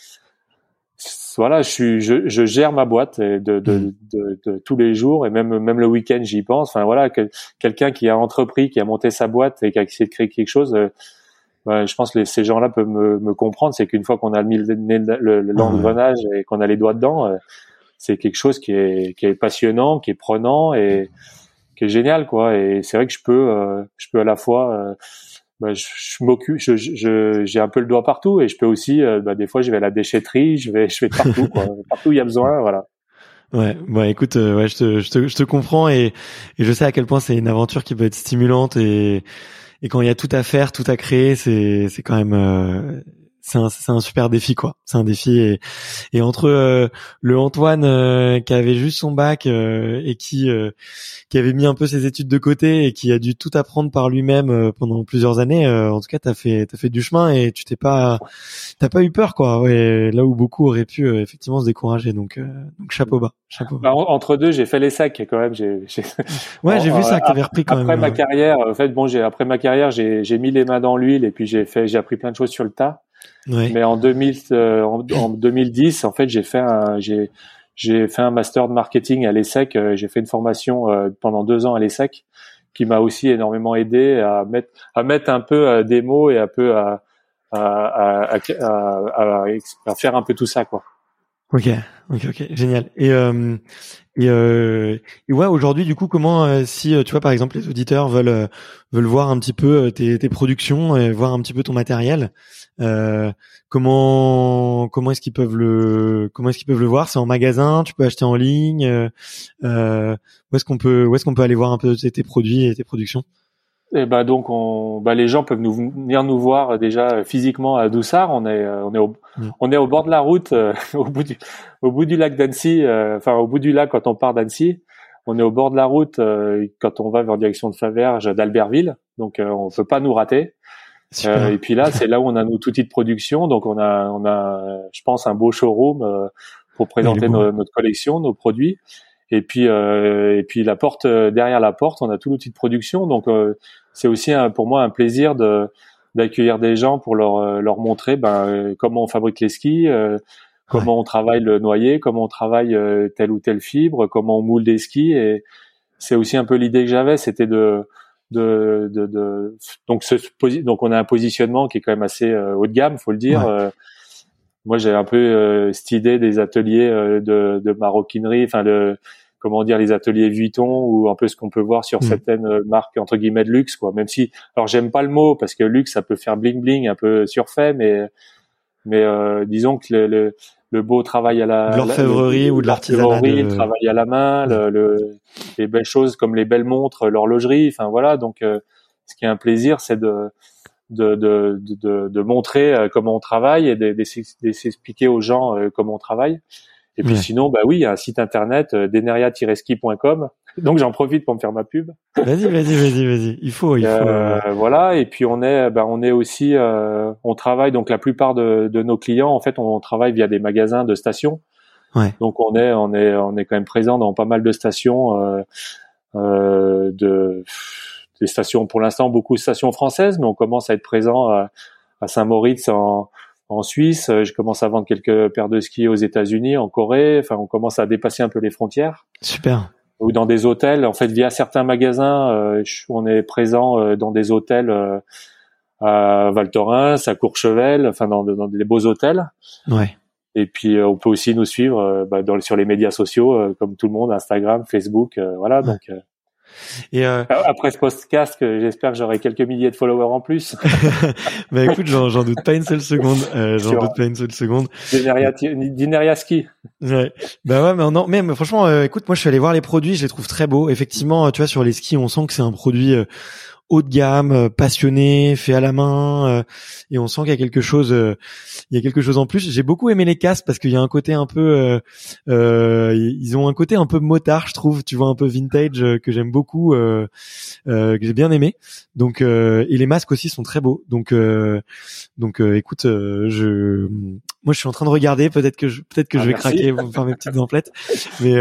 voilà, je suis, je, je gère ma boîte de, de, mm. de, de, tous les jours et même même le week-end j'y pense. Enfin voilà, quelqu'un qui a entrepris, qui a monté sa boîte et qui a essayé de créer quelque chose. Euh, je pense que ces gens-là peuvent me, me comprendre. C'est qu'une fois qu'on a mis le, le, l'engrenage et qu'on a les doigts dedans, euh, c'est quelque chose qui est qui est passionnant, qui est prenant et qui est génial quoi. Et c'est vrai que je peux euh, je peux à la fois bah, je, je m'occupe, je, je, j'ai un peu le doigt partout et je peux aussi, euh, bah, des fois, je vais à la déchetterie, je vais, je vais partout, quoi. (laughs) partout où il y a besoin, voilà. Ouais, bon, écoute, euh, ouais, je te, je te, je te comprends et, et je sais à quel point c'est une aventure qui peut être stimulante et, et quand il y a tout à faire, tout à créer, c'est, c'est quand même, euh, c'est un, c'est un super défi quoi. C'est un défi et, et entre euh, le Antoine euh, qui avait juste son bac euh, et qui qui avait mis un peu ses études de côté et qui a dû tout apprendre par lui-même pendant plusieurs années. en tout cas, t'as fait t'as fait du chemin et tu t'es pas t'as pas eu peur quoi. Ouais, là où beaucoup auraient pu effectivement se décourager. Donc donc chapeau bas. Chapeau bah, entre deux, j'ai fait les sacs quand même. J'ai, ouais, j'ai vu ça que t'avais repris quand même. Après ma carrière, en fait, bon, j'ai après ma carrière, j'ai j'ai mis les mains dans l'huile et puis j'ai fait j'ai appris plein de choses sur le tas. Mais en 2000, euh, en, 2010, en fait, j'ai fait un, j'ai, j'ai fait un master de marketing à l'ESSEC. Euh, j'ai fait une formation euh, pendant deux ans à l'ESSEC, qui m'a aussi énormément aidé à mettre, à mettre un peu des mots et un peu à, à, à, à, faire un peu tout ça, quoi. Ok, ok, ok, génial. Et euh, et, euh, et ouais, aujourd'hui, du coup, comment euh, si tu vois par exemple les auditeurs veulent veulent voir un petit peu tes, tes productions et voir un petit peu ton matériel, euh, comment comment est-ce qu'ils peuvent le comment est-ce qu'ils peuvent le voir? C'est en magasin Tu peux acheter en ligne euh, Où est-ce qu'on peut où est-ce qu'on peut aller voir un peu tes, produits et tes productions? Et eh ben donc on, bah les gens peuvent nous venir nous voir déjà physiquement à Doussard. On est on est au mm. on est au bord de la route, (laughs) au bout du au bout du lac d'Annecy, enfin au bout du lac quand on part d'Annecy. On est au bord de la route quand on va vers direction de Faverges, d'Albertville. Donc on peut pas nous rater. Euh, et puis là, c'est là où on a nos outils de production. Donc on a, on a, je pense, un beau showroom euh, pour présenter notre collection, nos produits. Et puis, euh, et puis la porte derrière la porte, on a tout l'outil de production. Donc c'est aussi un, pour moi un plaisir de d'accueillir des gens pour leur leur montrer ben, comment on fabrique les skis, comment on travaille le noyer, comment on travaille telle ou telle fibre, comment on moule des skis. Et c'est aussi un peu l'idée que j'avais, c'était de de, de, de, donc ce donc on a un positionnement qui est quand même assez euh, haut de gamme faut le dire euh, moi j'ai un peu euh, cette idée des ateliers de, de maroquinerie enfin de comment dire les ateliers Vuitton ou un peu ce qu'on peut voir sur mm. certaines marques entre guillemets de luxe quoi. Même si alors j'aime pas le mot parce que luxe ça peut faire bling bling un peu surfait mais mais disons que le, le le beau travail à la, de l'orfèvrerie ou de l'artisanat, le travail à la main, le, le, les belles choses comme les belles montres, l'horlogerie. Enfin voilà, donc euh, ce qui est un plaisir, c'est de de, de, de, de, montrer euh, comment on travaille et d'expliquer aux gens euh, comment on travaille. Et puis sinon, bah oui, il y a un site internet, deneria-ski.com, (laughs) donc j'en profite pour me faire ma pub. Vas-y, vas-y, vas-y, vas-y. Il faut, il faut. Euh, voilà. Et puis on est, ben on est aussi, euh, on travaille donc la plupart de, de, nos clients, en fait, on travaille via des magasins de stations. Ouais. Donc on est, on est, on est quand même présent dans pas mal de stations, euh, euh de des stations pour l'instant beaucoup de stations françaises, mais on commence à être présent à, à Saint-Moritz en en Suisse, je commence à vendre quelques paires de skis aux États-Unis, en Corée. Enfin, on commence à dépasser un peu les frontières. Super ou dans des hôtels. En fait, via certains magasins, euh, on est présent euh, dans des hôtels euh, à Val Thorens, à Courchevel, enfin dans, dans des beaux hôtels. Ouais. Et puis on peut aussi nous suivre bah, dans, sur les médias sociaux, comme tout le monde, Instagram, Facebook, voilà. Donc et euh... après ce podcast, j'espère que j'aurai quelques milliers de followers en plus. (laughs) bah écoute, j'en doute pas une seule seconde. Euh, j'en doute pas une seule seconde. Dineria ski. Ouais. Bah ouais, mais non, mais, franchement, euh, écoute, moi je suis allé voir les produits, je les trouve très beaux. Effectivement, tu vois, sur les skis, on sent que c'est un produit euh, haut de gamme, euh, passionné, fait à la main, euh, et on sent qu'il y a quelque chose, euh, il y a quelque chose en plus. J'ai beaucoup aimé les casques parce qu'il y a un côté un peu, ils ont un côté un peu motard, je trouve. Tu vois, un peu vintage que j'aime beaucoup, que j'ai bien aimé. Donc, et les masques aussi sont très beaux. Donc, donc, écoute, je, moi, je suis en train de regarder. Peut-être que je, peut-être que je ah, vais craquer pour faire mes petites emplettes. (laughs) Mais,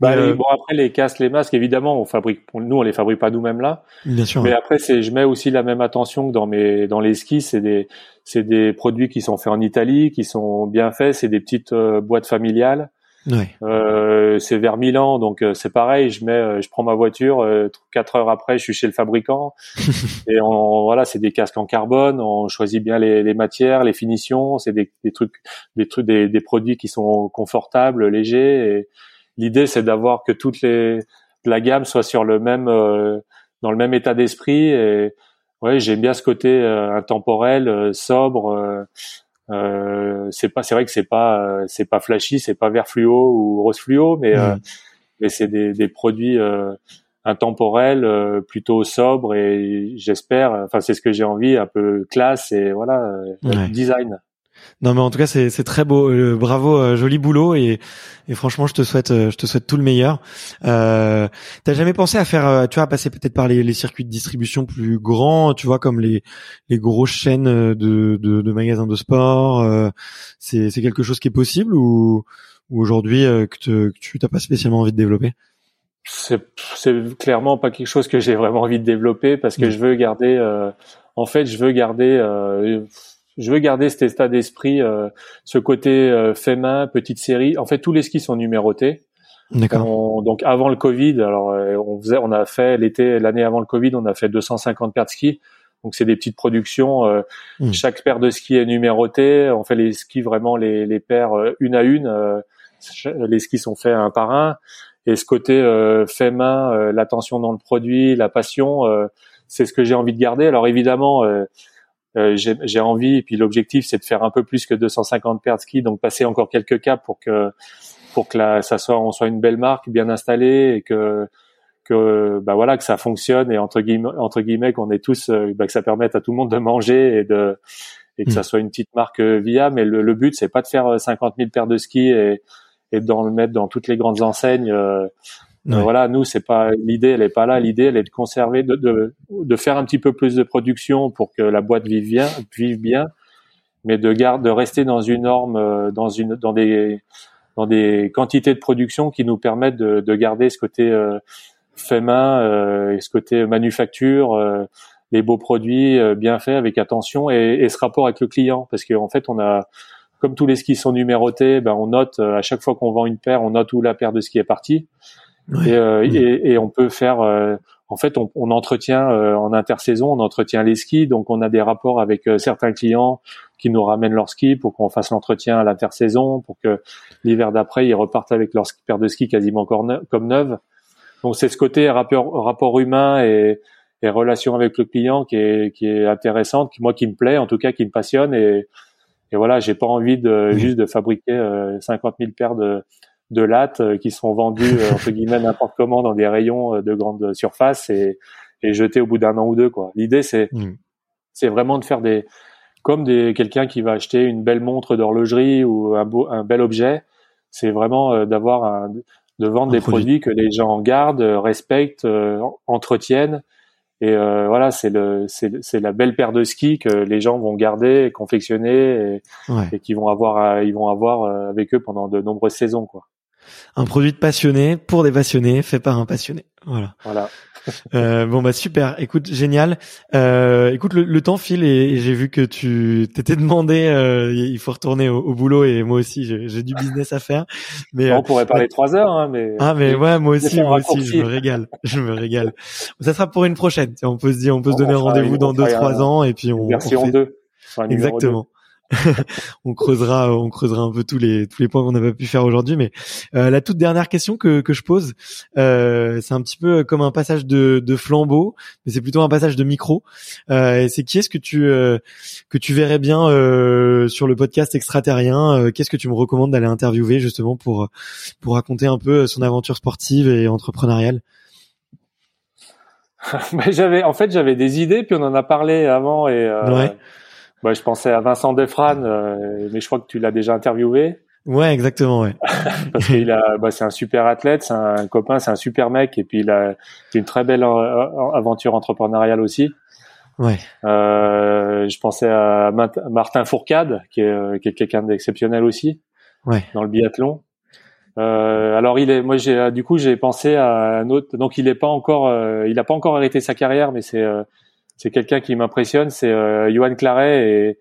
bah, bon, après les casques, les masques, évidemment, on fabrique, nous, on les fabrique pas nous-mêmes là. Bien sûr. Mais après, c'est, je mets aussi la même attention que dans mes, dans les skis. C'est des, c'est des produits qui sont faits en Italie, qui sont bien faits. C'est des petites euh, boîtes familiales. Ouais. Euh, c'est vers Milan, donc euh, c'est pareil. Je mets, euh, je prends ma voiture, quatre heures après, je suis chez le fabricant. (laughs) et on, voilà, c'est des casques en carbone. On choisit bien les, les matières, les finitions. C'est des, des, trucs, des trucs, des, des, produits qui sont confortables, légers. Et l'idée, c'est d'avoir que toutes les la gamme soit sur le même dans le même état d'esprit. Et ouais, j'aime bien ce côté euh, intemporel, euh, sobre. Euh, euh, c'est pas, c'est vrai que c'est pas, c'est pas flashy, c'est pas vert fluo ou rose fluo, mais mais c'est des, des produits intemporel, euh, plutôt sobre et j'espère, enfin c'est ce que j'ai envie, un peu classe et voilà design. Non mais en tout cas c'est c'est très beau, euh, bravo, euh, joli boulot et et franchement je te souhaite euh, je te souhaite tout le meilleur. Euh, T'as jamais pensé à faire, tu vois, à passer peut-être par les, les circuits de distribution plus grands, tu vois, comme les les grosses chaînes de de, de magasins de sport. c'est c'est quelque chose qui est possible ou ou aujourd'hui que, que tu t'as pas spécialement envie de développer? C'est c'est clairement pas quelque chose que j'ai vraiment envie de développer parce que mm. je veux garder en fait je veux garder je veux garder cet état d'esprit, euh, ce côté euh, fait main, petite série. En fait, tous les skis sont numérotés. D'accord. Donc avant le Covid, alors euh, on faisait, on a fait l'été, l'année avant le Covid, on a fait 250 paires de skis. Donc c'est des petites productions. Euh, hmm. Chaque paire de skis est numérotée. On fait les skis vraiment les, les paires une à une. les skis sont faits un par un. Et ce côté fait main, l'attention dans le produit, la passion, c'est ce que j'ai envie de garder. Alors évidemment euh, j'ai envie, et puis l'objectif c'est de faire un peu plus que 250 paires de ski, donc passer encore quelques caps pour que pour que la, ça soit on soit une belle marque bien installée et que que bah voilà que ça fonctionne et entre guillemets entre guillemets qu'on est tous euh, bah, que ça permette à tout le monde de manger et de et que ça mm. soit une petite marque euh, viable mais le, le but c'est pas de faire 50 000 paires de ski et et de le mettre dans toutes les grandes enseignes voilà, nous c'est pas l'idée, elle est pas là. L'idée, elle est de conserver, de, de, de faire un petit peu plus de production pour que la boîte vive bien, vive bien, mais de garde, de rester dans une norme, euh, dans une, dans des, dans des quantités de production qui nous permettent de, de garder ce côté euh, fait main euh, et ce côté manufacture, euh, les beaux produits bien faits avec attention et, et, ce rapport avec le client, parce qu'en fait on a comme tous les skis sont numérotés, ben on note à chaque fois qu'on vend une paire, on note où la paire de skis est partie. Euh, et, et, on peut faire, euh, en fait, on, on entretient euh, en intersaison, on entretient les skis, donc on a des rapports avec certains clients qui nous ramènent leurs skis pour qu'on fasse l'entretien à l'intersaison, pour que l'hiver d'après ils repartent avec leur paire de skis quasiment encore comme neuve. Donc c'est ce côté rapport, rapport humain et, et, relation avec le client qui est, qui est intéressante, qui moi qui me plaît, en tout cas qui me passionne. Et, et voilà, j'ai pas envie de juste de fabriquer 50 000 paires de de lattes euh, qui sont vendues euh, entre guillemets n'importe comment dans des rayons euh, de grande surface et, et jetées au bout d'un an ou deux quoi. L'idée c'est mm. c'est vraiment de faire des comme des quelqu'un qui va acheter une belle montre d'horlogerie ou un beau un bel objet, c'est vraiment d'avoir un de vendre des produit. que les gens gardent, respectent, entretiennent et voilà, c'est le c'est la belle paire de skis que les gens vont garder, confectionner et, et qui vont avoir ils vont avoir avec eux pendant de nombreuses saisons quoi un produit de passionné pour des passionnés, fait par un passionné. Voilà. Voilà. (laughs) euh, bon bah super. Écoute, génial. Euh, écoute, le, temps file et, j'ai vu que tu t'étais demandé. Euh, il faut retourner au, boulot et moi aussi j'ai du business à faire. Mais on pourrait parler trois heures, hein, mais ah mais ouais, moi aussi, moi aussi, je me régale, je me régale. Ça sera pour une prochaine. On peut se dire, on peut se donner rendez-vous dans deux trois ans et puis on. Version 2. Exactement. (laughs) on creusera, on creusera un peu tous les tous les points qu'on n'a pas pu faire aujourd'hui. Mais euh, la toute dernière question que que je pose, euh, c'est un petit peu comme un passage de, de flambeau, mais c'est plutôt un passage de micro. Euh, c'est qui est-ce que tu euh, que tu verrais bien euh, sur le podcast extraterrien Qu'est-ce que tu me recommandes d'aller interviewer justement pour pour raconter un peu son aventure sportive et entrepreneuriale? (laughs) J'avais en fait j'avais des idées puis on en a parlé avant et ouais bah, je pensais à Vincent Defrane, euh, mais je crois que tu l'as déjà interviewé. Ouais, exactement, ouais. (laughs) Parce qu'il a, bah, c'est un super athlète, c'est un copain, c'est un super mec, et puis il a une très belle euh, aventure entrepreneuriale aussi. Ouais. Euh, je pensais à Martin Fourcade, qui est, euh, qui est quelqu'un d'exceptionnel aussi. Ouais. Dans le biathlon. Euh, alors il est, moi j'ai, du coup j'ai pensé à un autre. Donc il est pas encore, il a pas encore arrêté sa carrière, mais c'est c'est quelqu'un qui m'impressionne, c'est euh, Johan Claret et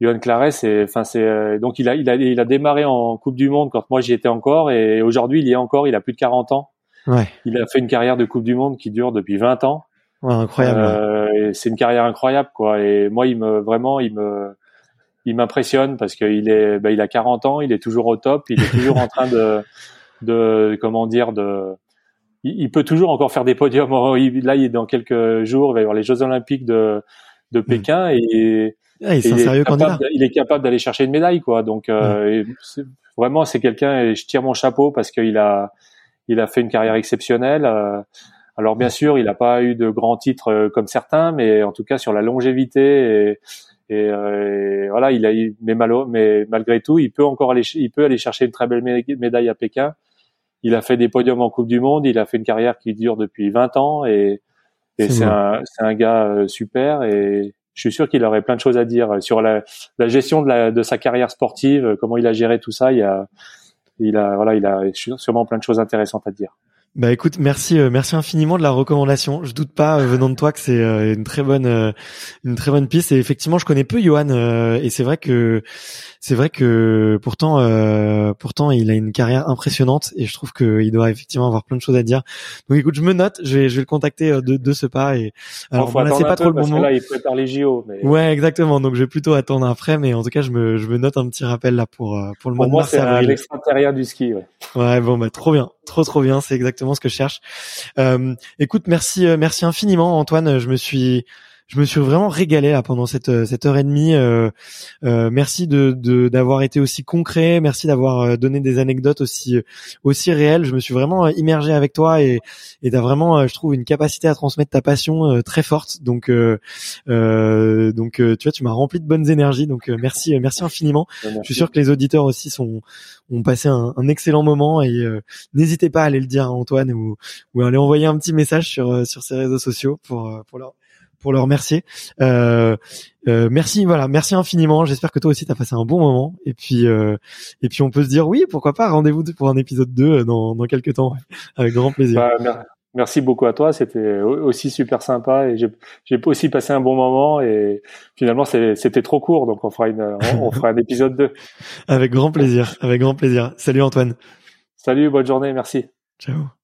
Johan Claret, c'est, enfin c'est, euh, donc il a, il a, il a démarré en Coupe du Monde quand moi j'y étais encore et aujourd'hui il y est encore, il a plus de 40 ans. Ouais. Il a fait une carrière de Coupe du Monde qui dure depuis 20 ans. Ouais, incroyable. Euh, c'est une carrière incroyable quoi. Et moi il me vraiment il me il m'impressionne parce qu'il est, bah, il a 40 ans, il est toujours au top, il est toujours en train de, de comment dire de il, peut toujours encore faire des podiums. Là, il est dans quelques jours, il va y avoir les Jeux Olympiques de, de hmm. Pékin et, ah, il, est capable, il est capable d'aller chercher une médaille, quoi. Donc, euh, vraiment, c'est quelqu'un et je tire mon chapeau parce qu'il a, il a fait une carrière exceptionnelle. Euh, Alors bien sûr, il n'a pas eu de grands titres comme certains, mais en tout cas sur la longévité et, et, voilà, il a eu, mais, malo, mais malgré tout, il peut encore aller, il peut aller chercher une très belle médaille à Pékin. Il a fait des podiums en Coupe du Monde, il a fait une carrière qui dure depuis 20 ans et, et c'est un, un, gars super et je suis sûr qu'il aurait plein de choses à dire sur la, la gestion de, la, de sa carrière sportive, comment il a géré tout ça. Il a, il a, voilà, il a sûrement plein de choses intéressantes à dire. Bah écoute, merci, euh, merci infiniment de la recommandation. Je doute pas euh, venant de toi que c'est euh, une très bonne, une très bonne piste. Et effectivement, je connais peu Johan, et c'est vrai que c'est vrai que pourtant, pourtant, il a une carrière impressionnante et je trouve qu'il doit effectivement avoir plein de choses à dire. Donc, écoute, je me note, je vais, je vais le contacter de, de ce pas. Et alors, voilà, c'est pas trop le moment. Là, il prépare les JO. Mais... Ouais, exactement. Donc, je vais plutôt attendre après, mais en tout cas, je me, je me note un petit rappel là pour pour le mois de mars. Pour moi, c'est du ski. Ouais. ouais, bon, bah trop bien, trop trop bien. C'est exactement ce que je cherche. Euh, écoute, merci, merci infiniment, Antoine. Je me suis je me suis vraiment régalé là pendant cette euh, cette heure et demie. Euh, euh, merci de d'avoir été aussi concret, merci d'avoir euh, donné des anecdotes aussi aussi réelles. Je me suis vraiment immergé avec toi et et t'as vraiment, je trouve, une capacité à transmettre ta passion très forte. Donc donc tu vois, tu m'as rempli de bonnes énergies. Donc merci merci infiniment. Je suis sûr que les auditeurs aussi sont ont passé un, un excellent moment et n'hésitez pas à aller le dire à Antoine ou ou à aller envoyer un petit message sur sur ses réseaux sociaux pour pour leur pour le remercier. Euh, euh, merci, voilà, merci infiniment. J'espère que toi aussi t'as passé un bon moment. Et puis, euh, et puis on peut se dire oui, pourquoi pas, rendez-vous pour un épisode 2 dans, dans quelques temps, (laughs) avec grand plaisir. Bah, merci beaucoup à toi, c'était aussi super sympa et j'ai aussi passé un bon moment et finalement c'était trop court, donc on fera une, on, fera un épisode 2. (laughs) Avec grand plaisir, avec grand plaisir. Salut Antoine. Salut, bonne journée, merci. Ciao.